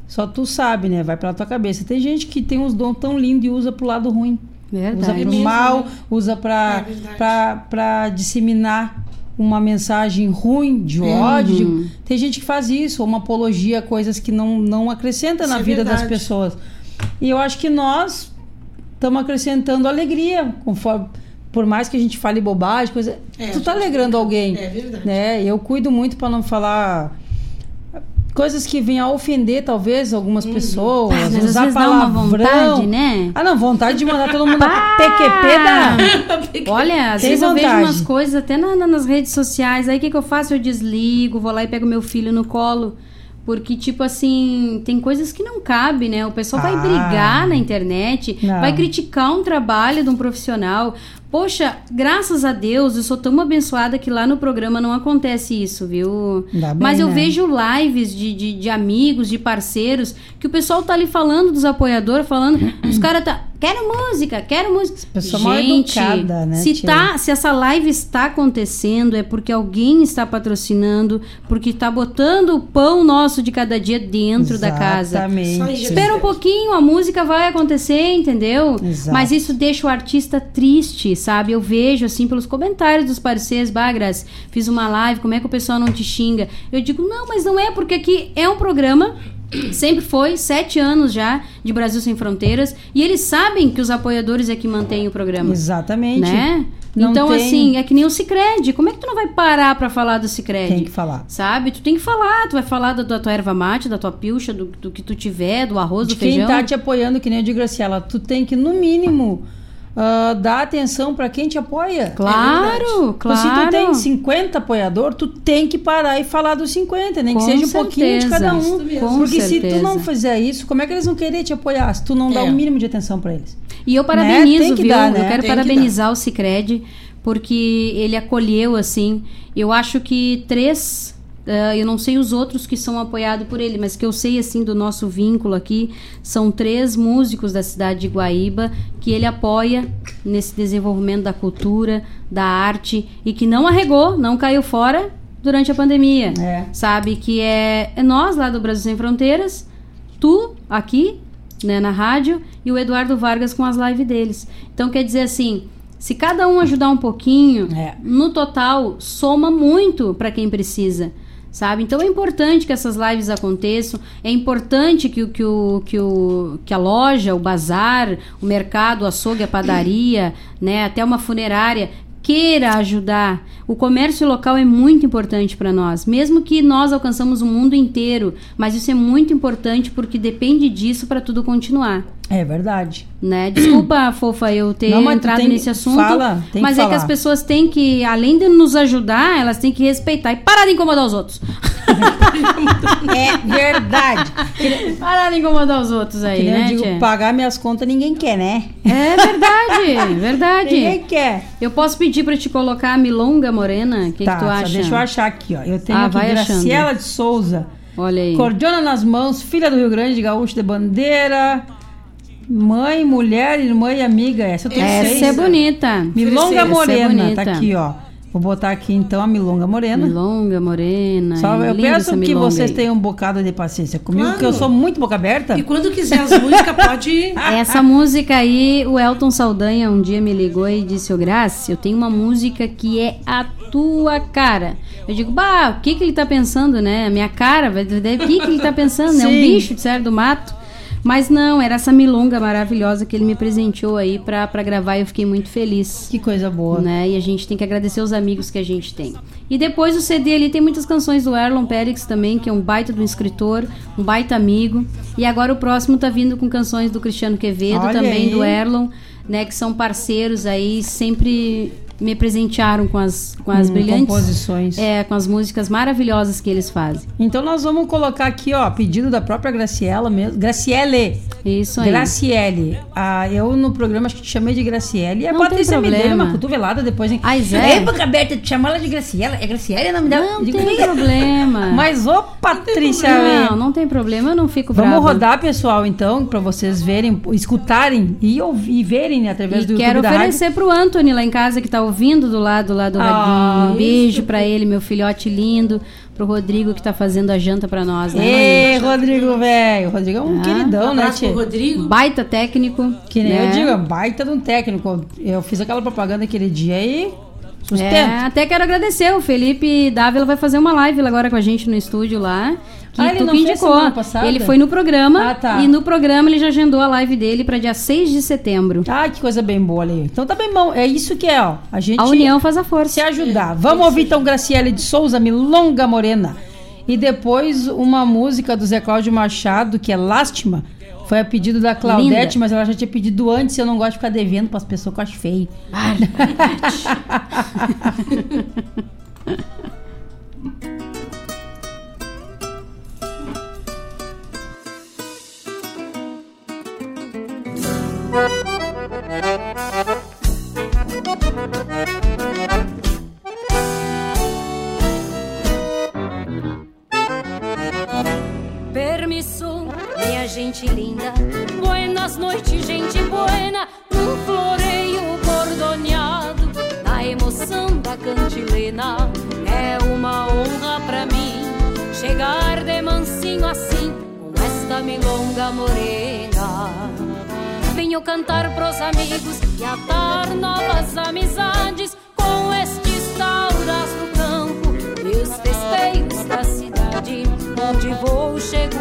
só tu sabe, né? Vai pela tua cabeça. Tem gente que tem uns dons tão lindos e usa pro lado ruim. Verdade. Usa É mesmo, mal, né? usa pra, É verdade. pra, pra disseminar uma mensagem ruim, de Uhum. ódio. de- Tem gente que faz isso, ou uma apologia a coisas que não, não acrescenta Isso na é vida das verdade. pessoas. E eu acho que nós estamos acrescentando alegria, conforme. Por mais que a gente fale bobagem, coisa, É, tu tá alegrando alguém. É verdade. Né? Eu cuido muito para não falar coisas que venham a ofender, talvez, algumas pessoas. Ah, mas às usar uma palavrão. vontade, né? Ah, não, vontade de mandar todo mundo PQP da. Olha, às Tem vezes eu vejo vontade. umas coisas até na- na- nas redes sociais. Aí o que, que eu faço? Eu desligo, vou lá e pego meu filho no colo. Porque, tipo assim, tem coisas que não cabe, né? O pessoal vai Ah. brigar na internet, Não. vai criticar um trabalho de um profissional. Poxa, graças a Deus, eu sou tão abençoada que lá no programa não acontece isso, viu? Bem, Mas eu né? vejo lives de, de, de amigos, de parceiros, que o pessoal tá ali falando dos apoiadores, falando, os caras tá, quero música, quero música. Pessoa mal Gente, educada, né, se tia? tá, se essa live está acontecendo é porque alguém está patrocinando, porque tá botando o pão nosso de cada dia dentro da casa. Exatamente. Espera um pouquinho, a música vai acontecer, entendeu? Exato. Mas isso deixa o artista triste, sabe? Eu vejo assim pelos comentários dos parceiros, Bagras, fiz uma live, como é que o pessoal não te xinga? Eu digo, não, mas não é, porque aqui é um programa Sempre foi, sete anos já, de Brasil Sem Fronteiras. E eles sabem que os apoiadores é que mantêm o programa. Exatamente. Né? Não então, tem- assim, é que nem o Cicred. Como é que tu não vai parar pra falar do Cicred? Tem que falar. Sabe? Tu tem que falar. Tu vai falar da, da tua erva mate, da tua pilcha, do, do que tu tiver, do arroz, de do quem feijão. tá te apoiando, que nem eu digo, Graciela, tu tem que, no mínimo, ah, dar atenção para quem te apoia. Claro, assim, claro. tu tem 50 apoiador, tu tem que parar e falar dos 50, nem Com que seja um pouquinho de certeza. cada um. Porque se tu certeza. não fizer isso, como é que eles vão querer te apoiar se tu não dá É. o mínimo de atenção para eles? E eu Né? parabenizo, Tem que viu? dar, né? Eu quero Tem que parabenizar o Cicred, porque ele acolheu, assim. Eu acho que três. Ah, eu não sei os outros que são apoiados por ele, mas que eu sei assim do nosso vínculo aqui são três músicos da cidade de Guaíba que ele apoia nesse desenvolvimento da cultura, da arte e que não arregou, não caiu fora durante a pandemia. Sabe que é, é nós lá do Brasil Sem Fronteiras, tu aqui né, na rádio e o Eduardo Vargas com as lives deles. Então quer dizer assim, se cada um ajudar um pouquinho, no total soma muito para quem precisa. Sabe? Então é importante que essas lives aconteçam, é importante que, que, o, que, o, que a loja, o bazar, o mercado, o açougue, a padaria, né, até uma funerária queira ajudar. O comércio local é muito importante para nós, mesmo que nós alcançamos o mundo inteiro, mas isso é muito importante porque depende disso para tudo continuar. É verdade. Né? Desculpa, fofa, eu ter Não, entrado nesse assunto. fala, tem que mas é que falar. as pessoas têm que, além de nos ajudar, elas têm que respeitar e parar de incomodar os outros. é verdade. parar de incomodar os outros aí, Que nem né, eu digo, tia? pagar minhas contas ninguém quer, né? É verdade, verdade. Ninguém quer. Eu posso pedir pra te colocar a Milonga Morena? O que, tá, que tu acha? deixa eu achar aqui, ó. Eu tenho Ah, aqui vai Graciela achando. de Souza. Olha aí. Cordiona nas mãos, filha do Rio Grande, gaúcho de bandeira. Mãe, mulher, irmã e amiga. Essa eu tenho Essa seis. é bonita. Milonga é Morena, bonita. tá aqui, ó. Vou botar aqui então a Milonga Morena. Milonga Morena. Só eu linda peço que vocês aí. tenham um bocado de paciência comigo, Claro. porque eu sou muito boca aberta. E quando quiser as músicas, pode. Essa música aí, o Elton Saldanha um dia me ligou e disse: Ô Graça, eu tenho uma música que é a tua cara. Eu digo, bah, o que que ele tá pensando, né? A minha cara, o que que ele tá pensando? É um bicho de sério do mato. Mas não, era essa milonga maravilhosa que ele me presenteou aí pra, pra gravar e eu fiquei muito feliz. Que coisa boa. Né? E a gente tem que agradecer os amigos que a gente tem. E depois o CD ali tem muitas canções do Erlon Pérez também, que é um baita do escritor, um baita amigo. E agora o próximo tá vindo com canções do Cristiano Quevedo, Olha também aí. do Erlon, né? Que são parceiros aí, sempre me presentearam com as, com as Hum, brilhantes. composições. É, com as músicas maravilhosas que eles fazem. Então nós vamos colocar aqui, ó, pedido da própria Graciela mesmo. Graciele. Isso aí. Graciele. Ah, eu no programa acho que te chamei de Graciele. E a Não Patrícia me deu uma cotovelada depois, hein? Ah, Zé? Ei, boca aberta, tu chamou ela de Graciela. É Graciele o nome dela? Não Digo, tem problema. Mas, ô, Patrícia. Não, não tem problema, eu não fico Vamos brava. rodar, pessoal, então, pra vocês verem, escutarem e, ouvir, e verem né, através E do quero YouTube rádio. oferecer pro Anthony lá em casa que tá ouvindo do lado lá do Ah, radinho. Um beijo pra ele, meu filhote lindo. Pro Rodrigo que tá fazendo a janta pra nós, né? Ei? Rodrigo, velho. O Rodrigo é um Ah, queridão, né, tia? Rodrigo. Baita técnico. Que nem né? eu digo, é baita de um técnico. Eu fiz aquela propaganda aquele dia e sustento. É, até quero agradecer. O Felipe Dávila vai fazer uma live agora com a gente no estúdio lá. Que Ah, ele tu não que indicou. Ele foi no programa Ah, tá. e no programa ele já agendou a live dele para dia 6 de setembro. Ah, que coisa bem boa ali. Então tá bem bom. É isso que é, ó. A gente A união faz a força. se ajudar. Vamos ouvir então Graciele de Souza, Milonga Morena. E depois uma música do Zé Cláudio Machado, que é Lástima. Foi a pedido da Claudete, Linda. mas ela já tinha pedido antes. Eu não gosto de ficar devendo pras pessoas que eu acho feio. Permisso, minha gente linda. Buenas noites, gente buena. Num floreio bordoneado, na emoção da cantilena. É uma honra pra mim chegar de mansinho assim, com esta milonga morena. Venho cantar pros amigos e atar novas amizades com estes tauras do campo e os festeiros da cidade. Onde vou, chego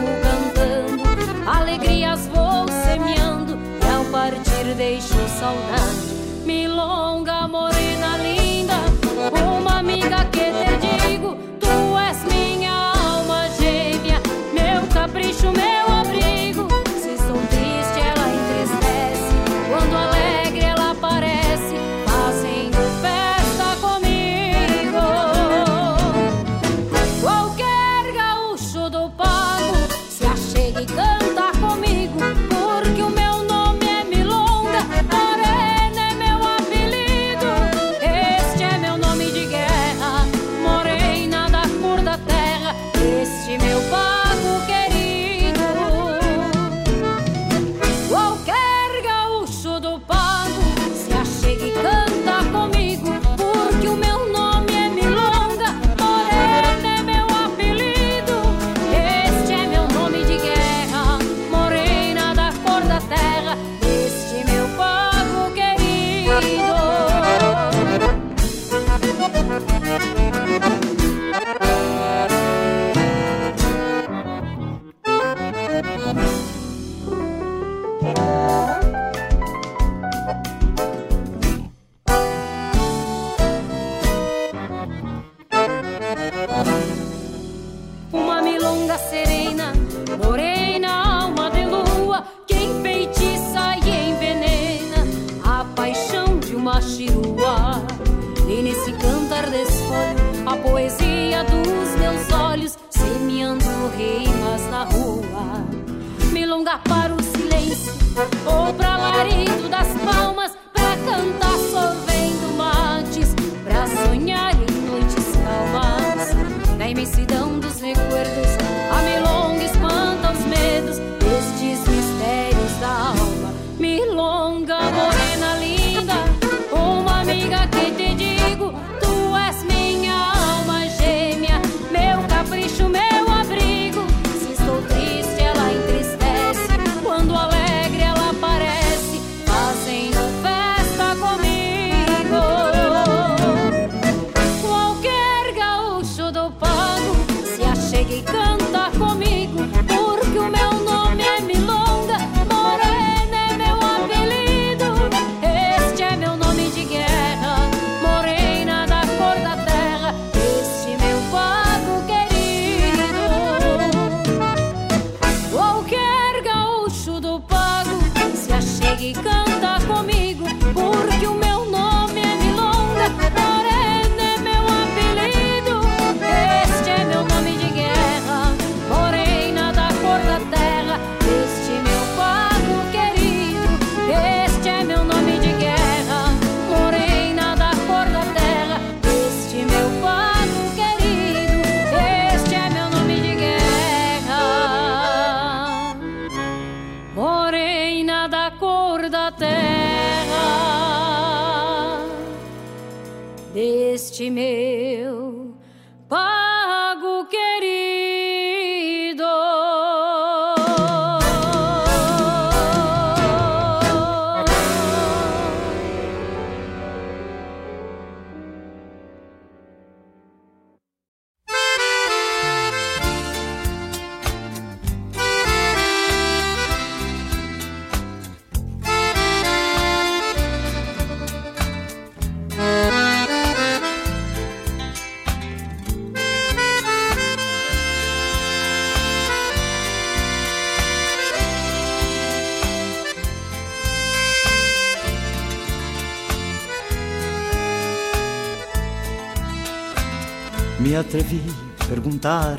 atrevi a perguntar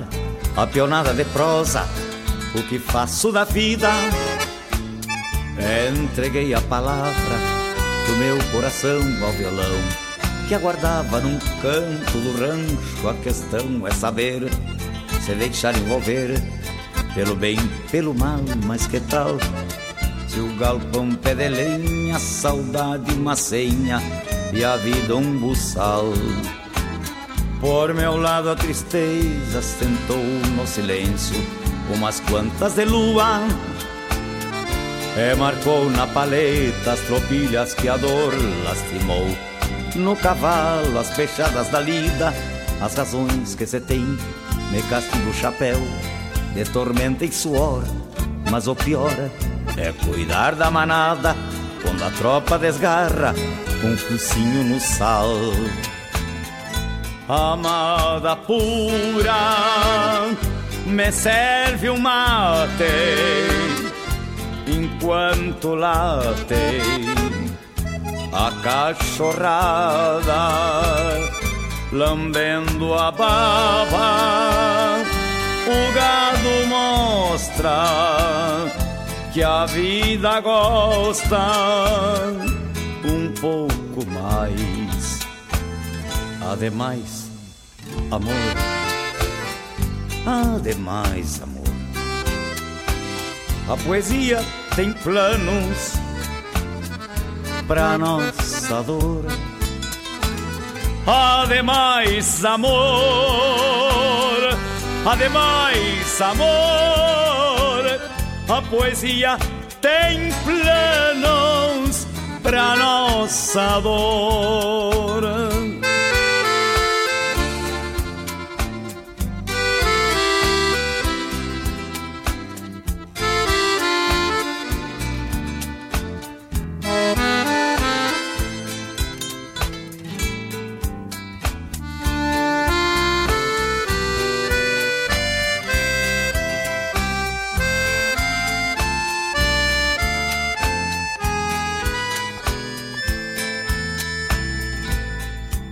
a pionada de prosa o que faço da vida. Entreguei a palavra do meu coração ao violão que aguardava num canto do rancho. A questão é saber se deixar envolver pelo bem, pelo mal, mas que tal? Se o galpão pé de lenha, saudade uma senha e a vida um buçal. Por meu lado a tristeza sentou no silêncio umas quantas de lua E marcou na paleta as tropilhas que a dor lastimou No cavalo as fechadas da lida As razões que se tem me castigo o chapéu De tormenta e suor. Mas o pior é cuidar da manada Quando a tropa desgarra com um focinho no sal amada pura, me serve um mate enquanto late a cachorrada, lambendo a baba. O gado mostra que a vida gosta um pouco mais. Ademais, amor, ademais, amor. A poesia tem planos pra nossa dor. Ademais, amor, ademais, amor. A poesia tem planos pra nossa dor.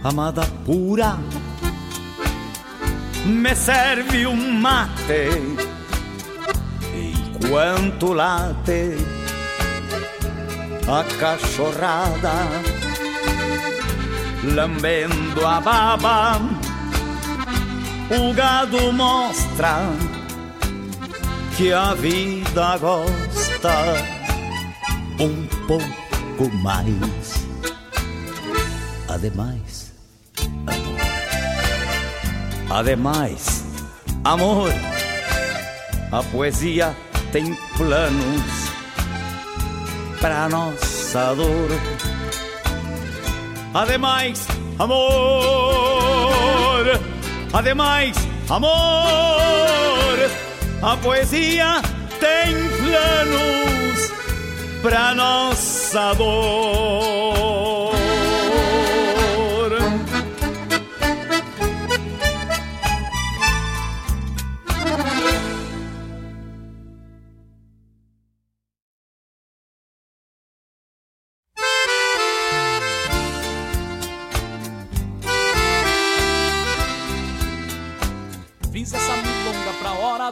Amada pura, me serve um mate enquanto late a cachorrada, lambendo a baba. O gado mostra que a vida gosta um pouco mais. Ademais, Ademais, amor, a poesia tem planos para nossa dor. Ademais, amor, ademais, amor, a poesia tem planos para nossa dor.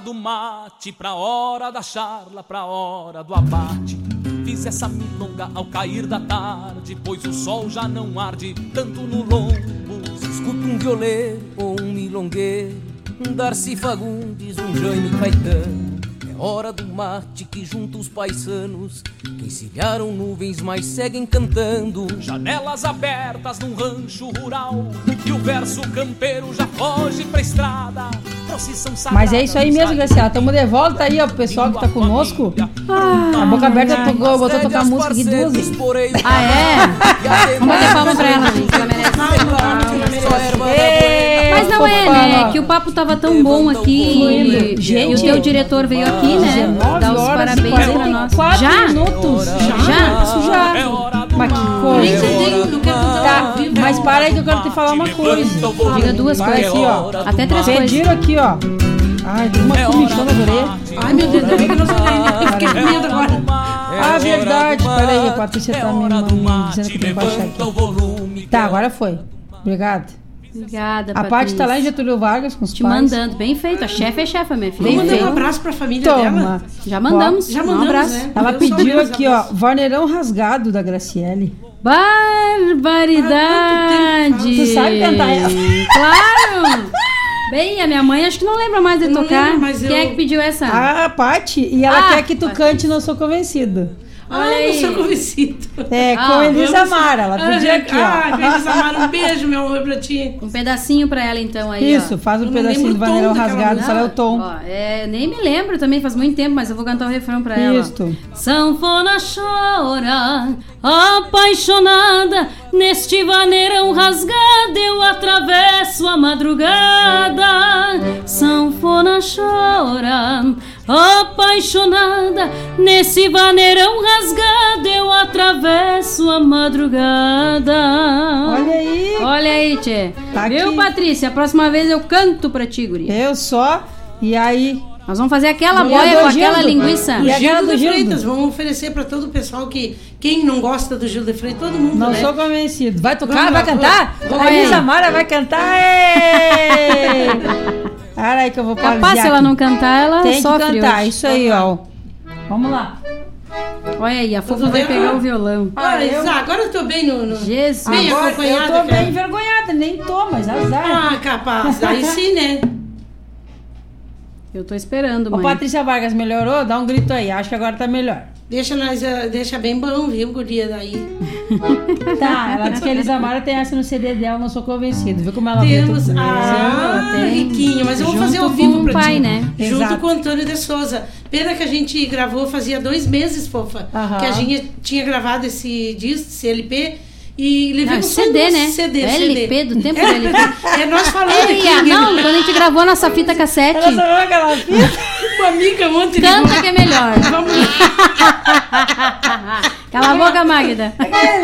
Do mate, pra hora da charla, pra hora do abate. Fiz essa milonga ao cair da tarde, pois o sol já não arde tanto no lombo. Escuta um violeiro ou um milongueiro, um Darcy Fagundes, um Jaime Caetano. É hora do mate que junta os paisanos que encilharam nuvens, mas seguem cantando. Janelas abertas num rancho rural e o verso campeiro já foge pra estrada. Mas é isso aí mesmo, Graciela. Tamo de volta aí, ó, pro pessoal que tá conosco. Ah, a boca aberta tocou, botou a tocar música aqui duas vezes. Ah, é? Vamos bater palma pra ela, gente. Ela merece. Mas não é, né? Que o papo tava tão bom aqui. E, Gente, e o teu diretor veio aqui, né? 19 Dar os parabéns pra nós. 44 Já? minutos. Já? Isso já. Mas que coisa. Tá, mas para aí que eu quero te falar uma coisa. Diga duas coisas. aqui, ó. Até três coisas. Pediram aqui, ó. Ai, tem uma comichão na orelha. Ai, meu Deus, ainda bem que eu não sou. Eu fiquei com medo agora. Ah, verdade. Peraí, a Patrícia tá me, me dizendo que tem que baixar aqui. Tá, agora foi. Obrigado. Obrigada, A Paty tá lá em Getúlio Vargas com os Te pais. mandando. Bem feito. A chefe é chefa, minha filha. Vamos mandar um abraço pra família Toma. dela. Já mandamos. Já Um mandamos, abraço. né? Ela Eu pediu aqui, ó, Varneirão Rasgado da Graciele. Barbaridade! Tu sabe cantar ela? Claro! Bem, a minha mãe acho que não lembra mais de Eu tocar. lembro, mas Quem eu- é que pediu essa? A Paty, e ela Ah, quer que tu cante Não Sou Convencido. Ah, Olha aí. não sou convencido. É, com Ah, Elisa Mara. Ela pediu aqui, Ah, ó. Elisa Mara, um beijo, meu amor, pra ti. Um pedacinho pra ela então aí, ó. Isso, faz um Eu pedacinho do o tom Varneirão daquela Rasgado, só é o tom. Ó, é, nem me lembro também, faz muito tempo, mas eu vou cantar o refrão pra ela. ó. Isto. Sanfona chora, apaixonada, neste vaneirão rasgado eu atravesso a madrugada. Sanfona chora, apaixonada, nesse vaneirão rasgado eu atravesso a madrugada. Olha aí. Olha aí, tchê. Tá Viu, aqui. Patrícia? A próxima vez eu canto pra ti, guria. Eu só, e aí... Nós vamos fazer aquela E boia com aquela Gildo? linguiça. E O a Gildo cara do de Gildo? Freitas, vamos oferecer pra todo o pessoal que quem não gosta do Gildo de Freitas, todo mundo, Não né? sou convencido. Vai tocar? Vamos vai cantar? vamos. A Elisa Mara vai cantar? Para aí que eu vou Capaz, paralisar se ela não cantar, ela Tem que sofre cantar, hoje. isso aí, ó. Vamos lá. Olha aí, a Fofa vai pegar o violão. Ah, eu- Isa, agora eu tô bem no... no... Jesus. Bem Agora, acompanhada, eu tô cara. bem envergonhada, nem tô, mas azar. Ah, capaz. Aí sim, né? Eu tô esperando, Ô, mãe. Patrícia Vargas, melhorou? Dá um grito aí, acho que agora tá melhor. Deixa nós, eh, deixa bem bom, viu, guria daí. Tá, ela disse que a Elisa Mara tem essa no CD dela, não sou convencido. Viu como ela Temos. Ah, ela tem. riquinho, mas eu vou fazer ao com vivo pra pai, ti. né? Junto Exato. com o Antônio de Souza. Pena que a gente gravou fazia dois meses, fofa. Aham. Que a gente tinha gravado esse disco, esse LP. E levei Não, CD, um né? CD, LP CD. do tempo do LP. É nós falando Ei, aqui. não, quando a gente gravou nossa fita cassete, Ela só aquela fita. Uma amiga ontem canta que é melhor. Vamos Cala a boca, Magda. Esse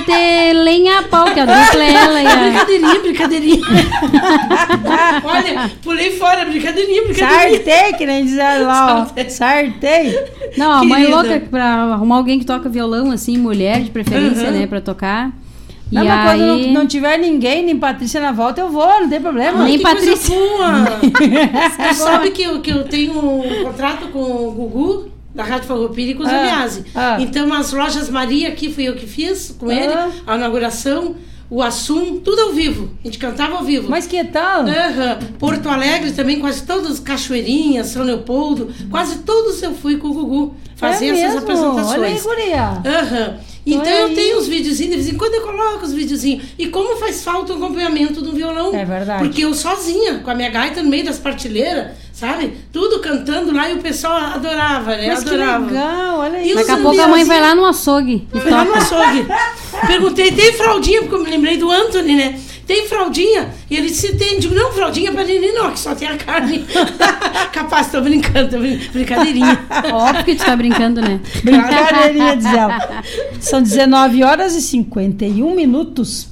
vai ter lenha a pau, que a dupla é ela e a... Brincadeirinha, brincadeirinha. Olha, pulei fora, brincadeirinha, brincadeirinha. Sartei, que nem dizer lá, ó. Sartei. Não, a mãe Querida. louca pra arrumar alguém que toca violão, assim, mulher de preferência, Uhum. né, pra tocar. E Não, mas quando aí... não, não tiver ninguém, nem Patrícia na volta, eu vou, não tem problema. Nem que coisa Patrícia. boa. Tu sabe que eu, que eu tenho um contrato com o Gugu, da Rádio Farroupilha e com o Ah. Ah. Então, as lojas Maria aqui, fui eu que fiz com ele, Ah. a inauguração, o Assum, tudo ao vivo. A gente cantava ao vivo. Mas que tal? Aham. Porto Alegre também, quase todos, Cachoeirinha, São Leopoldo, quase todos eu fui com o Gugu fazer É essas apresentações. Olha aí, guria. Aham. Então eu tenho os videozinhos, de vez em quando eu coloco os videozinhos. E como faz falta o acompanhamento do violão. É verdade. Porque eu sozinha, com a minha gaita no meio das partilheiras, sabe? Tudo cantando lá e o pessoal adorava, né? Mas que adorava. legal, olha E aí. os Daqui a pouco a mãe vai lá no açougue e Fui lá no açougue. Perguntei, tem fraldinha? Porque eu me lembrei do Anthony, né? Tem fraldinha? E ele disse, tem. Digo, não, fraldinha pra neném não, que só tem a carne. Capaz, tô brincando, tô brin- brincadeirinha. Óbvio que tu tá brincando, né? Brincadeirinha, diz ela. São 19 horas e 51 minutos.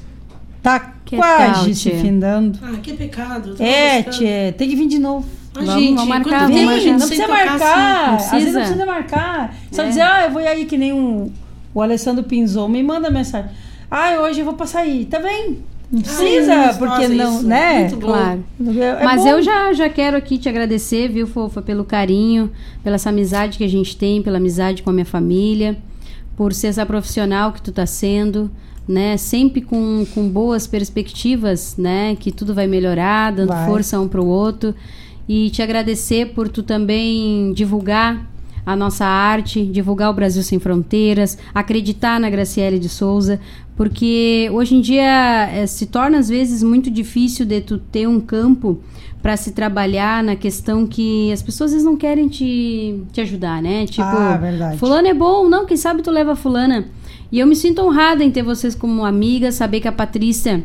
Tá Que quase tal, se findando. Ah, que pecado. É, tchê, tem que vir de novo. Ah, Vamos- gente, vamos marcar, vamos não precisa marcar. assim? Às vezes não Precisa. precisa marcar. Só É. dizer, ah, eu vou ir aí que nem um, o Alessandro Pinzon me manda mensagem. Ah, hoje eu vou passar aí. Tá bem? Não precisa, Ai, porque nossa, não, isso, né? muito. Claro. É Mas bom. eu já, já quero aqui te agradecer, viu, Fofa, pelo carinho, pela essa amizade que a gente tem, pela amizade com a minha família, por ser essa profissional que tu tá sendo, né? Sempre com, com boas perspectivas, né? Que tudo vai melhorar, dando Vai. força um pro outro. E te agradecer por tu também divulgar a nossa arte, divulgar o Brasil Sem Fronteiras, acreditar na Graciele de Souza, porque hoje em dia eh, se torna às vezes muito difícil de tu ter um campo para se trabalhar na questão que as pessoas às vezes não querem te, te ajudar, né? Tipo, Ah, verdade. fulano é bom, não, quem sabe tu leva fulana. E eu me sinto honrada em ter vocês como amiga, saber que a Patrícia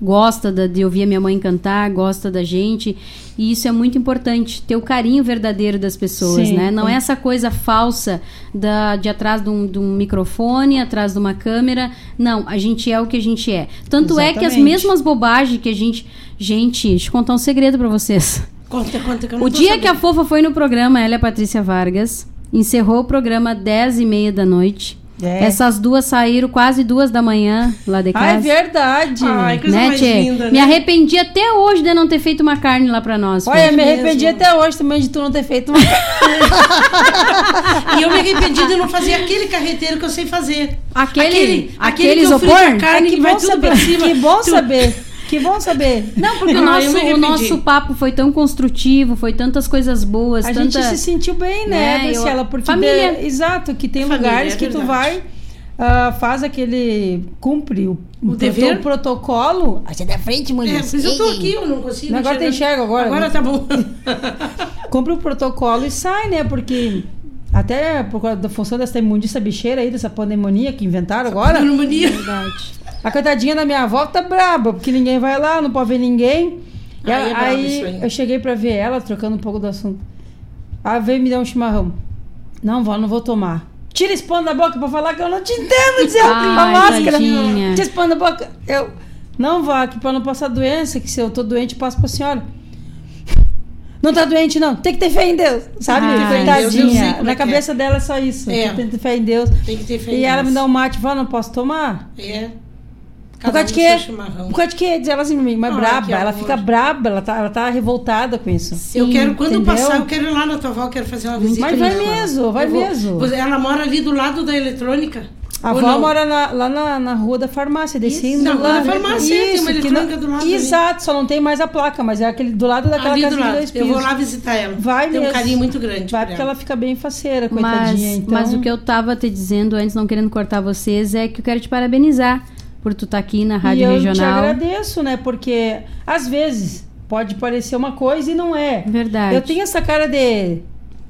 gosta da- de ouvir a minha mãe cantar, gosta da gente. E isso é muito importante, ter o carinho verdadeiro das pessoas, Sim, né? Não é essa coisa falsa da, de atrás de um, de um microfone, atrás de uma câmera. Não, a gente é o que a gente é. Tanto é que as Exatamente. mesmas bobagens que a gente. Gente, deixa eu contar um segredo pra vocês. Conta, conta, que eu não O dia que a sabendo. Fofa foi no programa, ela e a Patrícia Vargas, encerrou o programa 10 e meia da noite. É. Essas duas saíram quase duas da manhã lá de casa. Ah, é verdade. Ai, coisa né, mais linda, né? Me arrependi até hoje de não ter feito uma carne lá pra nós. Olha, me arrependi mesmo. até hoje também de tu não ter feito uma. E eu me arrependi de não fazer aquele carreteiro que eu sei fazer. Aquele- aquele aquele que eu isopor? carne É que que vai bom tudo saber. pra cima. Que bom Tu- saber. Que bom saber. Não, porque o Ah, nosso, o nosso papo foi tão construtivo, foi tantas coisas boas, A tanta... gente se sentiu bem, né, Né, Priscila? Porque Família. de- exato, que tem Família, lugares é que tu vai, ah, faz aquele. cumpre o, O dever? o protocolo. Ah, Sai da frente, É, mulher. mas eu tô aqui, eu não consigo. Não, agora enxergar. te enxergo agora. Agora tá bom. Cumpre o protocolo e sai, né? Porque Até por causa da função dessa imundiça bicheira aí, dessa pneumonia que inventaram agora. Pneumonia. Verdade. A coitadinha da minha avó tá braba, porque ninguém vai lá, não pode ver ninguém. E Aí ela- é aí aí. eu cheguei pra ver ela, trocando um pouco do assunto. Aí veio me dar um chimarrão. Não, vó, não vou tomar. Tira esse pano da boca pra falar que eu não te entendo, dizer a máscara. tadinha. Tira esse pano da boca. Eu, não, vó, que pra não passar doença, que se eu tô doente, eu passo pra senhora. Não tá doente, não. Tem que ter fé em Deus. Sabe? Ah, em Deus, Na é que é. cabeça dela é só isso. É. Tem que ter fé em Deus. Tem que ter fé em E ela Deus. me dá um mate, vó, não posso tomar. É. Por causa de quê? Por causa de quê? Diz ela assim pra mim, mas Ai, braba. Ela fica braba, ela tá, ela tá revoltada com isso. eu quero, quando entendeu? passar, eu quero ir lá na tua avó, eu quero fazer uma visita. Mas vai mesmo, vai Eu vou- mesmo. Você- Ela mora ali do lado da eletrônica. A avó não? mora na- lá na, na rua da farmácia, descendo Na rua da farmácia, tem uma Isso, que eletrônica não- do lado ali. Exato, só não tem mais a placa, mas é aquele do lado daquela Ali do lado. dois Eu vou lá visitar ela. Vai Tem um carinho muito grande. Vai por porque ela. ela fica bem faceira, Mas, coitadinha. então... mas o que eu tava te dizendo antes, não querendo cortar vocês, é que eu quero te parabenizar por tu estar aqui na Rádio e eu Regional. te agradeço, né? Porque às vezes pode parecer uma coisa e não é. Verdade. Eu tenho essa cara de.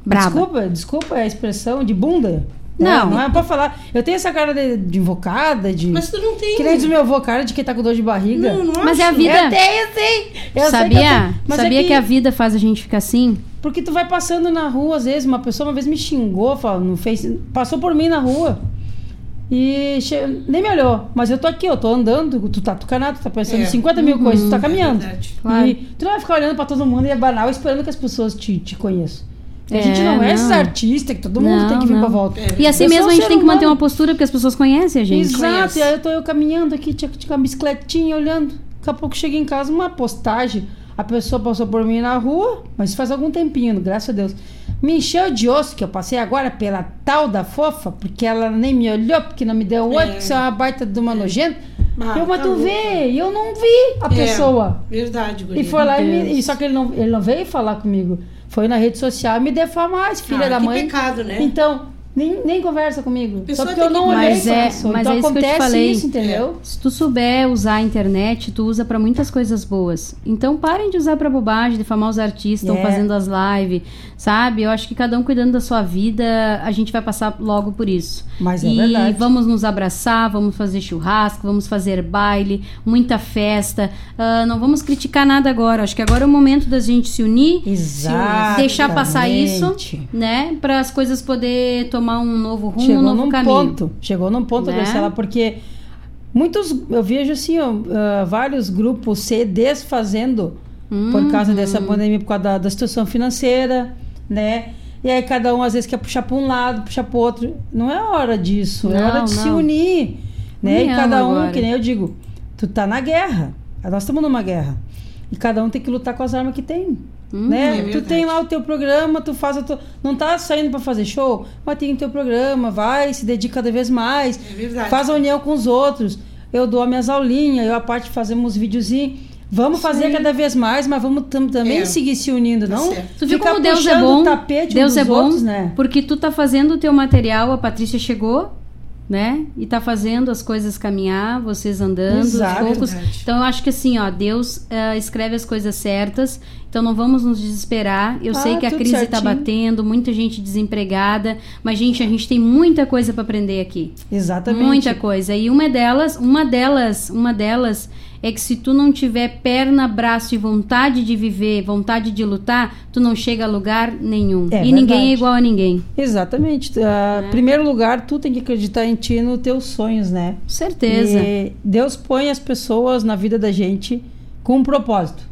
Braba. Desculpa, desculpa a expressão de bunda. Não. É, não é pra falar. Eu tenho essa cara de, de invocada, de. Mas tu não tem. Que nem diz o meu avô, cara de quem tá com dor de barriga. Não, não Mas é a acho. vida. Eu tenho, sim. Eu sei sabia? que eu tenho. Mas é sabia que... a vida faz a gente ficar assim? Porque tu vai passando na rua, às vezes, uma pessoa uma vez me xingou, fala, no face, passou por mim na rua. E che- nem me olhou. Mas eu tô aqui, eu tô andando, tu tá tucanado, tu tá pensando É. em 50 mil coisas, tu tá caminhando. verdade. Claro. E tu não vai ficar olhando pra todo mundo e é banal esperando que as pessoas te, te conheçam. A É, gente não é esses não. artistas que todo mundo Não, tem que vir não. pra volta. É. E assim Eu mesmo um a gente tem que manter humano. uma postura porque as pessoas conhecem a gente. Exato, conhece. e aí eu tô eu caminhando aqui, tinha, tinha uma bicicletinha olhando. Daqui a pouco cheguei em casa, uma postagem. A pessoa passou por mim na rua, mas faz algum tempinho, graças a Deus. Me encheu de osso, que eu passei agora pela tal da fofa, porque ela nem me olhou, porque não me deu oi, É. porque você é uma baita de uma nojenta. Ah, eu, mas tá tu vê, e eu não vi a É, pessoa. Verdade, guria. E foi lá e, me, e só que ele não, ele não veio falar comigo. Foi na rede social me defamar, filho Ah, da que mãe. pecado, né? Então, nem, nem conversa comigo. Pessoa Só porque eu não olhei Mas é, pessoa. mas então é isso que eu te acontece falei. isso, entendeu? Se tu souber usar a internet, tu usa pra muitas coisas boas. Então parem de usar pra bobagem, difamar os artistas, estão É. fazendo as lives, sabe? Eu acho que cada um cuidando da sua vida, a gente vai passar logo por isso. Mas é e verdade. vamos nos abraçar, vamos fazer churrasco, vamos fazer baile, muita festa. Ah, não vamos criticar nada agora. Acho que agora é o momento da gente se unir, Exato. deixar passar isso, né? Para as coisas poder tomar um novo rumo, um Chegou novo num caminho. ponto. Chegou num ponto, Né? Graciela, porque muitos, eu vejo assim, ó, ah, vários grupos se desfazendo por causa Uhum. dessa pandemia, por causa da, da situação financeira, né? E aí cada um às vezes quer puxar para um lado, puxar para outro. Não é hora disso, é Não, hora de se não. unir, né? União e cada um, agora. que nem eu digo, tu tá na guerra. Nós estamos numa guerra. E cada um tem que lutar com as armas que tem. Hum, né? é tu tem lá o teu programa, tu faz a tua... Não tá saindo para fazer show, mas tem o teu programa, vai, se dedica cada vez mais. É verdade. Faz a união com os outros. Eu dou as minhas aulinhas, eu a parte fazemos videozinhos. Vamos fazer cada vez mais, mas vamos tam- também É. seguir se unindo, não? certo. Tu viu como Deus é bom? o tapete um Deus dos é bom, outros, né? porque tu tá fazendo o teu material, a Patrícia chegou, né? E tá fazendo as coisas caminhar, vocês andando, Exato, aos poucos. verdade. Então eu acho que assim, ó, Deus eh, escreve as coisas certas. Então não vamos nos desesperar. Eu Ah, sei que a crise tá certinho. batendo, muita gente desempregada, mas gente, a gente tem muita coisa para aprender aqui. Exatamente. Muita coisa. E uma delas, uma delas, uma delas é que se tu não tiver perna, braço e vontade de viver, vontade de lutar, tu não chega a lugar nenhum. É e ninguém verdade. é igual a ninguém. Exatamente. Ah, É. Primeiro lugar, tu tem que acreditar em ti nos teus sonhos, né? Certeza. E Deus põe as pessoas na vida da gente com um propósito.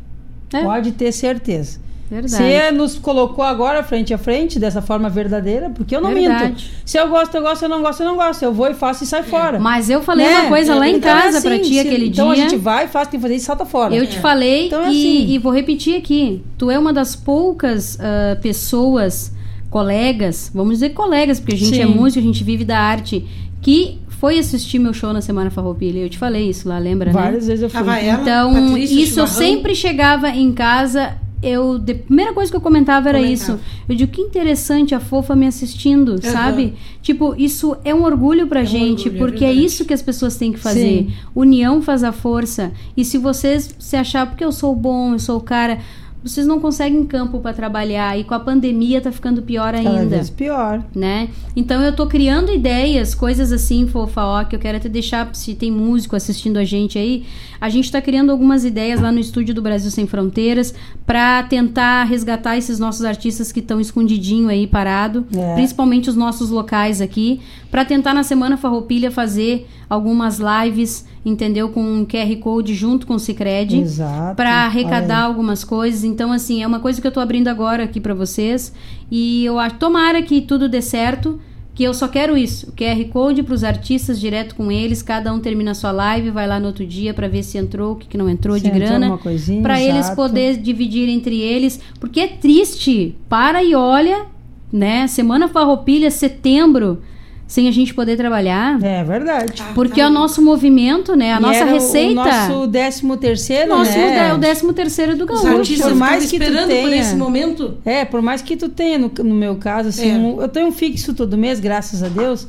É. Pode ter certeza. Verdade. Se ele nos colocou agora frente a frente, dessa forma verdadeira, porque eu não Verdade. minto. Se eu gosto, eu gosto, se eu não gosto, eu não gosto. Eu vou e faço e sai fora. Mas eu falei Né? uma coisa lá em Então é casa pra assim, ti se- aquele então dia. a gente vai, faz, tem que fazer e salta fora. Eu te falei Então é e, assim. e vou repetir aqui. Tu é uma das poucas ah, pessoas, colegas, vamos dizer colegas, porque a gente Sim. é músico, a gente vive da arte, que foi assistir meu show na Semana Farroupilha. Eu te falei isso lá, lembra, né? Várias vezes eu fui. Ela, Então, Patrícia, isso eu Chimarrão. sempre chegava em casa. Eu, de- a primeira coisa que eu comentava era isso. Eu digo, que interessante a fofa me assistindo, sabe? Tipo, isso é um orgulho pra gente, orgulho, é porque é, verdade. isso que as pessoas têm que fazer. Sim. União faz a força. E se vocês se achar, porque eu sou bom, eu sou o cara. Vocês não conseguem campo para trabalhar e com a pandemia tá ficando pior Cada ainda. vez pior. Né? Então eu tô criando ideias, coisas assim, fofa, ó, que eu quero até deixar, se tem músico assistindo a gente aí, a gente tá criando algumas ideias lá no estúdio do Brasil Sem Fronteiras para tentar resgatar esses nossos artistas que estão escondidinho aí parado, É. principalmente os nossos locais aqui, para tentar na semana Farroupilha fazer algumas lives, entendeu, com um QR Code junto com o Sicredi Exato. para arrecadar algumas coisas. Então, assim, é uma coisa que eu tô abrindo agora aqui para vocês. E eu acho, tomara que tudo dê certo. Que eu só quero isso, o QR Code para os artistas direto com eles, cada um termina sua live, vai lá no outro dia para ver se entrou, o que, que não entrou Se de entrou grana, para eles poder dividir entre eles, porque é triste. Para e olha, né? Semana Farroupilha, setembro, sem a gente poder trabalhar. É verdade. Porque é o nosso movimento, né? A E nossa receita. O nosso décimo terceiro, Nosso né? é o décimo terceiro do gaúcho. por mais que tu esperando por tenha- esse momento. É, por mais que tu tenha, no, no meu caso, assim, É. um- eu tenho um fixo todo mês, graças a Deus.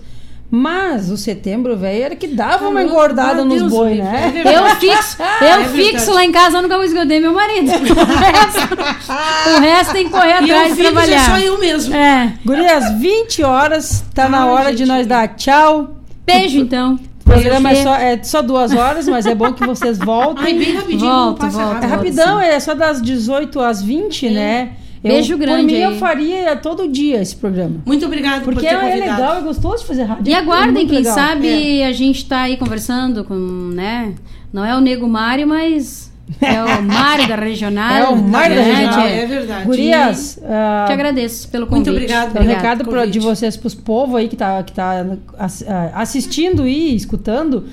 Mas o setembro, velho, era que dava uma Ah, engordada meu nos Deus, boi, é né? Eu fixo, eu É fixo lá em casa, eu nunca vou esconder meu marido. O resto, o resto tem que correr E atrás eu de filhos trabalhar. é só eu mesmo. É. Gurias, 20 horas, tá na Ai, hora de gente. nós dar tchau. Beijo, então. O programa é só, é só duas horas, mas é bom que vocês voltem. Ai, bem rapidinho, Volta, passa volta, É rapidão, é só das 18 às 20, né? Eu, Beijo grande Por mim, aí. eu faria todo dia esse programa. Muito obrigado por Porque ter é convidado. legal, é gostoso de fazer rádio. E é aguardem, muito quem legal. sabe a gente tá aí conversando com, né? Não é o Nego Mário, mas é o Mário da Regional. É o Mário da Regional? É verdade. Gurias, ah, Te agradeço pelo convite. Muito obrigado. É um recado pelo pra, de vocês pros povos aí que tá, que tá ah, assistindo e escutando.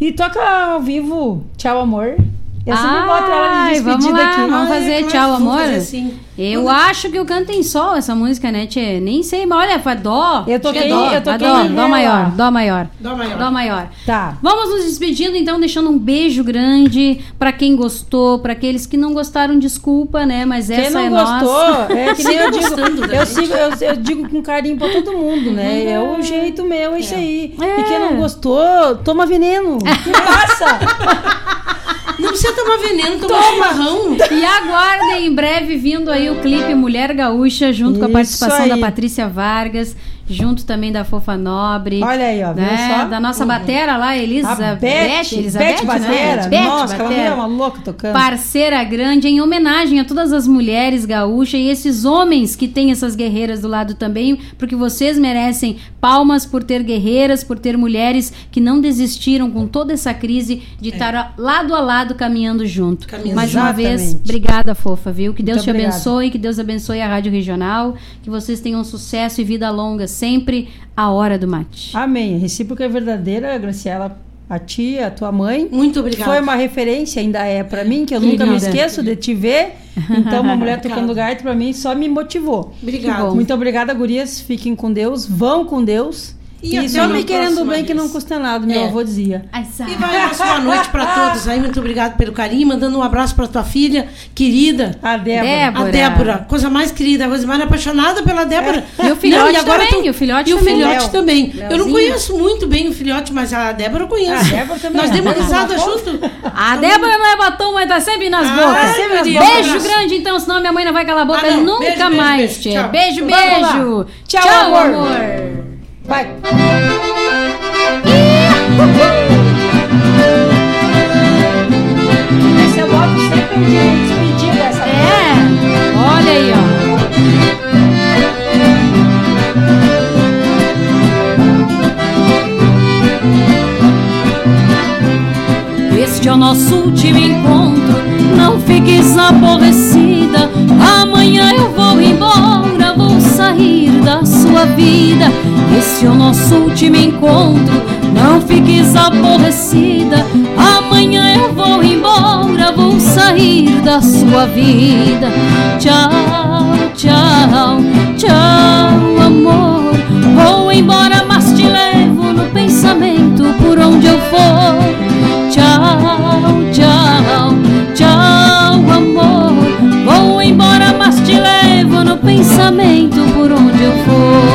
E toca ao vivo Tchau Amor. Eu sempre boto ela de Ai, despedida vamos lá, aqui. vamos é fazer claro, tchau, amor. fazer assim. Eu acho que eu canto em sol essa música, né, Tchê? Nem sei, mas olha, foi dó. Eu toquei- é dó, eu toquei dó, em dó maior, dó maior. Dó maior. Dó maior. Tá. Vamos nos despedindo, então, deixando um beijo grande pra quem gostou, pra aqueles que não gostaram, desculpa, né? Mas Quem essa não é gostou, nossa. é que nem eu digo, eu, sigo, eu, eu digo com carinho pra todo mundo, né? É o jeito meu, é isso aí. E quem não gostou, toma veneno. Que passa? Não precisa tomar veneno, tomar chimarrão. E aguardem em breve vindo aí o clipe Mulher Gaúcha, junto com a Isso participação aí. da Patrícia Vargas, junto também da Fofa Nobre. Olha aí, ó, né? Da nossa batera lá, A Elizabeth. Beth, Elizabeth, Beth né? Batera. Beth Nossa, aquela Batera. mulher é uma louca tocando. Parceira grande, em homenagem a todas as mulheres gaúchas e esses homens que têm essas guerreiras do lado também, porque vocês merecem palmas por ter guerreiras, por ter mulheres que não desistiram com toda essa crise de estar lado a lado caminhando junto. Caminhando. Mais uma vez, Exatamente. obrigada, fofa, viu? Que Deus Muito te abençoe, que Deus abençoe a Rádio Regional, que vocês tenham sucesso e vida longa sempre. A hora do mate. Amém. A recíproca é verdadeira, Graciela. A tia, a tua mãe. Muito obrigada. Foi uma referência, ainda é pra mim, que eu Que nunca me esqueço de te ver. Então, uma mulher tocando Obrigada. gaita pra mim só me motivou. Obrigada. Muito obrigada, gurias. Fiquem com Deus. Vão com Deus. E E, até só uma me querendo bem que não custa nada, meu É. avô dizia. Sa- E vai nossa boa noite pra todos aí. Muito obrigado pelo carinho. Mandando um abraço pra tua filha querida. A Débora. Débora. A Débora, coisa mais querida, a Rosemar é apaixonada pela Débora. E o filhote também, o filhote E o também. filhote Léo. também. Eu não conheço muito bem o filhote, mas a Débora eu conheço. A Débora também. Nós demos risada marcou. junto. A Débora não é batom, mas tá sempre nas Ah, bocas. sempre nas beijo grande, então, senão minha mãe não vai calar a boca Ah, não. nunca Beijo, beijo, mais. beijo. Beijo, lá. beijo. Tchau, amor. Vai. Esse eu boto sempre um dia de despedida. Essa É, olha aí, ó. Este é o nosso último encontro. Vida. Este é o nosso último encontro. Não fiques aborrecida. Amanhã eu vou embora, vou sair da sua vida. Tchau, tchau, tchau, amor. Vou embora, mas te levo no pensamento por onde eu for. Tchau, tchau, tchau, amor. Vou embora, mas te levo no pensamento por onde eu for.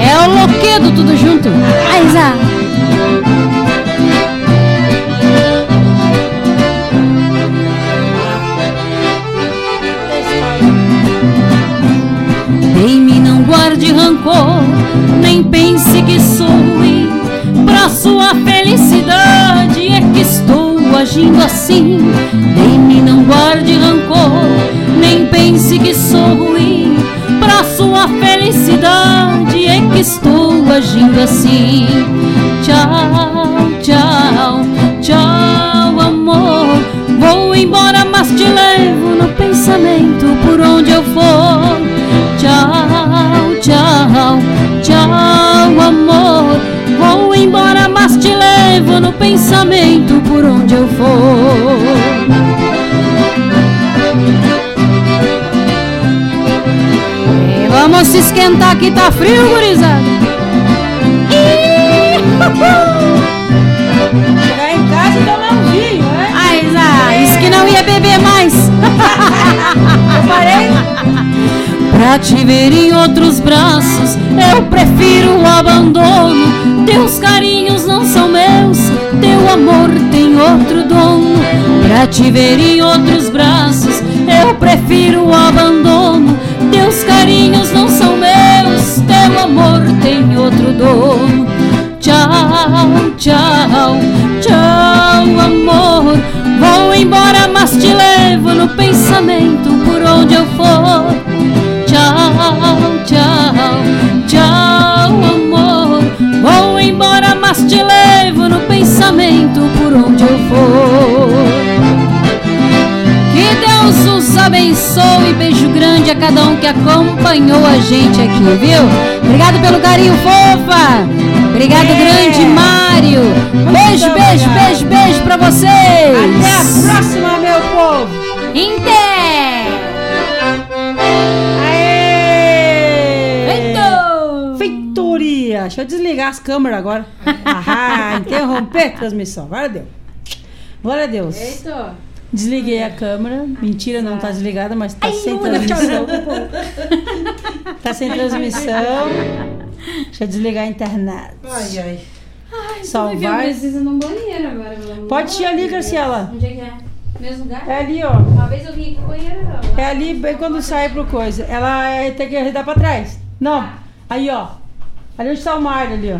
É o loquedo tudo junto. Ah, Aiza. Dei-me, não guarde rancor, nem pense que sou Pra sua felicidade é que estou agindo assim. Em mim não guarde rancor, nem pense que sou ruim. Pra sua felicidade é que estou agindo assim. Tchau, tchau, tchau, amor. Vou embora, mas te levo no pensamento por onde eu for. Tchau, tchau, tchau, amor. Embora, mas te levo no pensamento por onde eu for. E vamos se esquentar que tá frio, gurizada. Chegar em casa e tomar um vinho, né? Ai, Zá, isso que não ia beber mais. Eu parei. Pra te ver em outros braços, eu prefiro o abandono. Teus carinhos não são meus, teu amor tem outro dono. Pra te ver em outros braços, eu prefiro o abandono. Teus carinhos não são meus, teu amor tem outro dono. Tchau, tchau, tchau, amor. Vou embora, mas te levo no pensamento por onde eu for. Tchau, amor. Vou embora, mas te levo no pensamento por onde eu for. Que Deus os abençoe. Beijo grande a cada um que acompanhou a gente aqui, viu? Obrigado pelo carinho, fofa. Obrigado, É. grande Mário. Beijo, Muito beijo, obrigado. beijo, beijo pra vocês. Até a próxima, Deixa eu desligar as câmeras agora. Ah, interromper a transmissão. Agora deu. Glória a Deus. Eita. Desliguei a câmera. Mentira, não tá desligada, mas tá sem transmissão. Tá sem transmissão. Deixa eu desligar a internet. Ai, ai. Salvar. Eu preciso ir num banheiro agora, amor Pode ir ali. Graciela. Onde é que é? Mesmo lugar? É ali, ó. Uma vez eu vim aqui pro banheiro. ó. É ali, bem quando sai pro coisa. Ela é, tem que arredar pra trás. Não. Aí, ó. Ali onde tá o Mário ali, ó.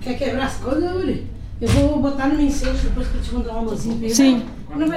Quer quebrar as coisas, Uri? Eu vou botar no meu incêndio depois que eu te mandar uma luzinha pra ele. Sim. Não vai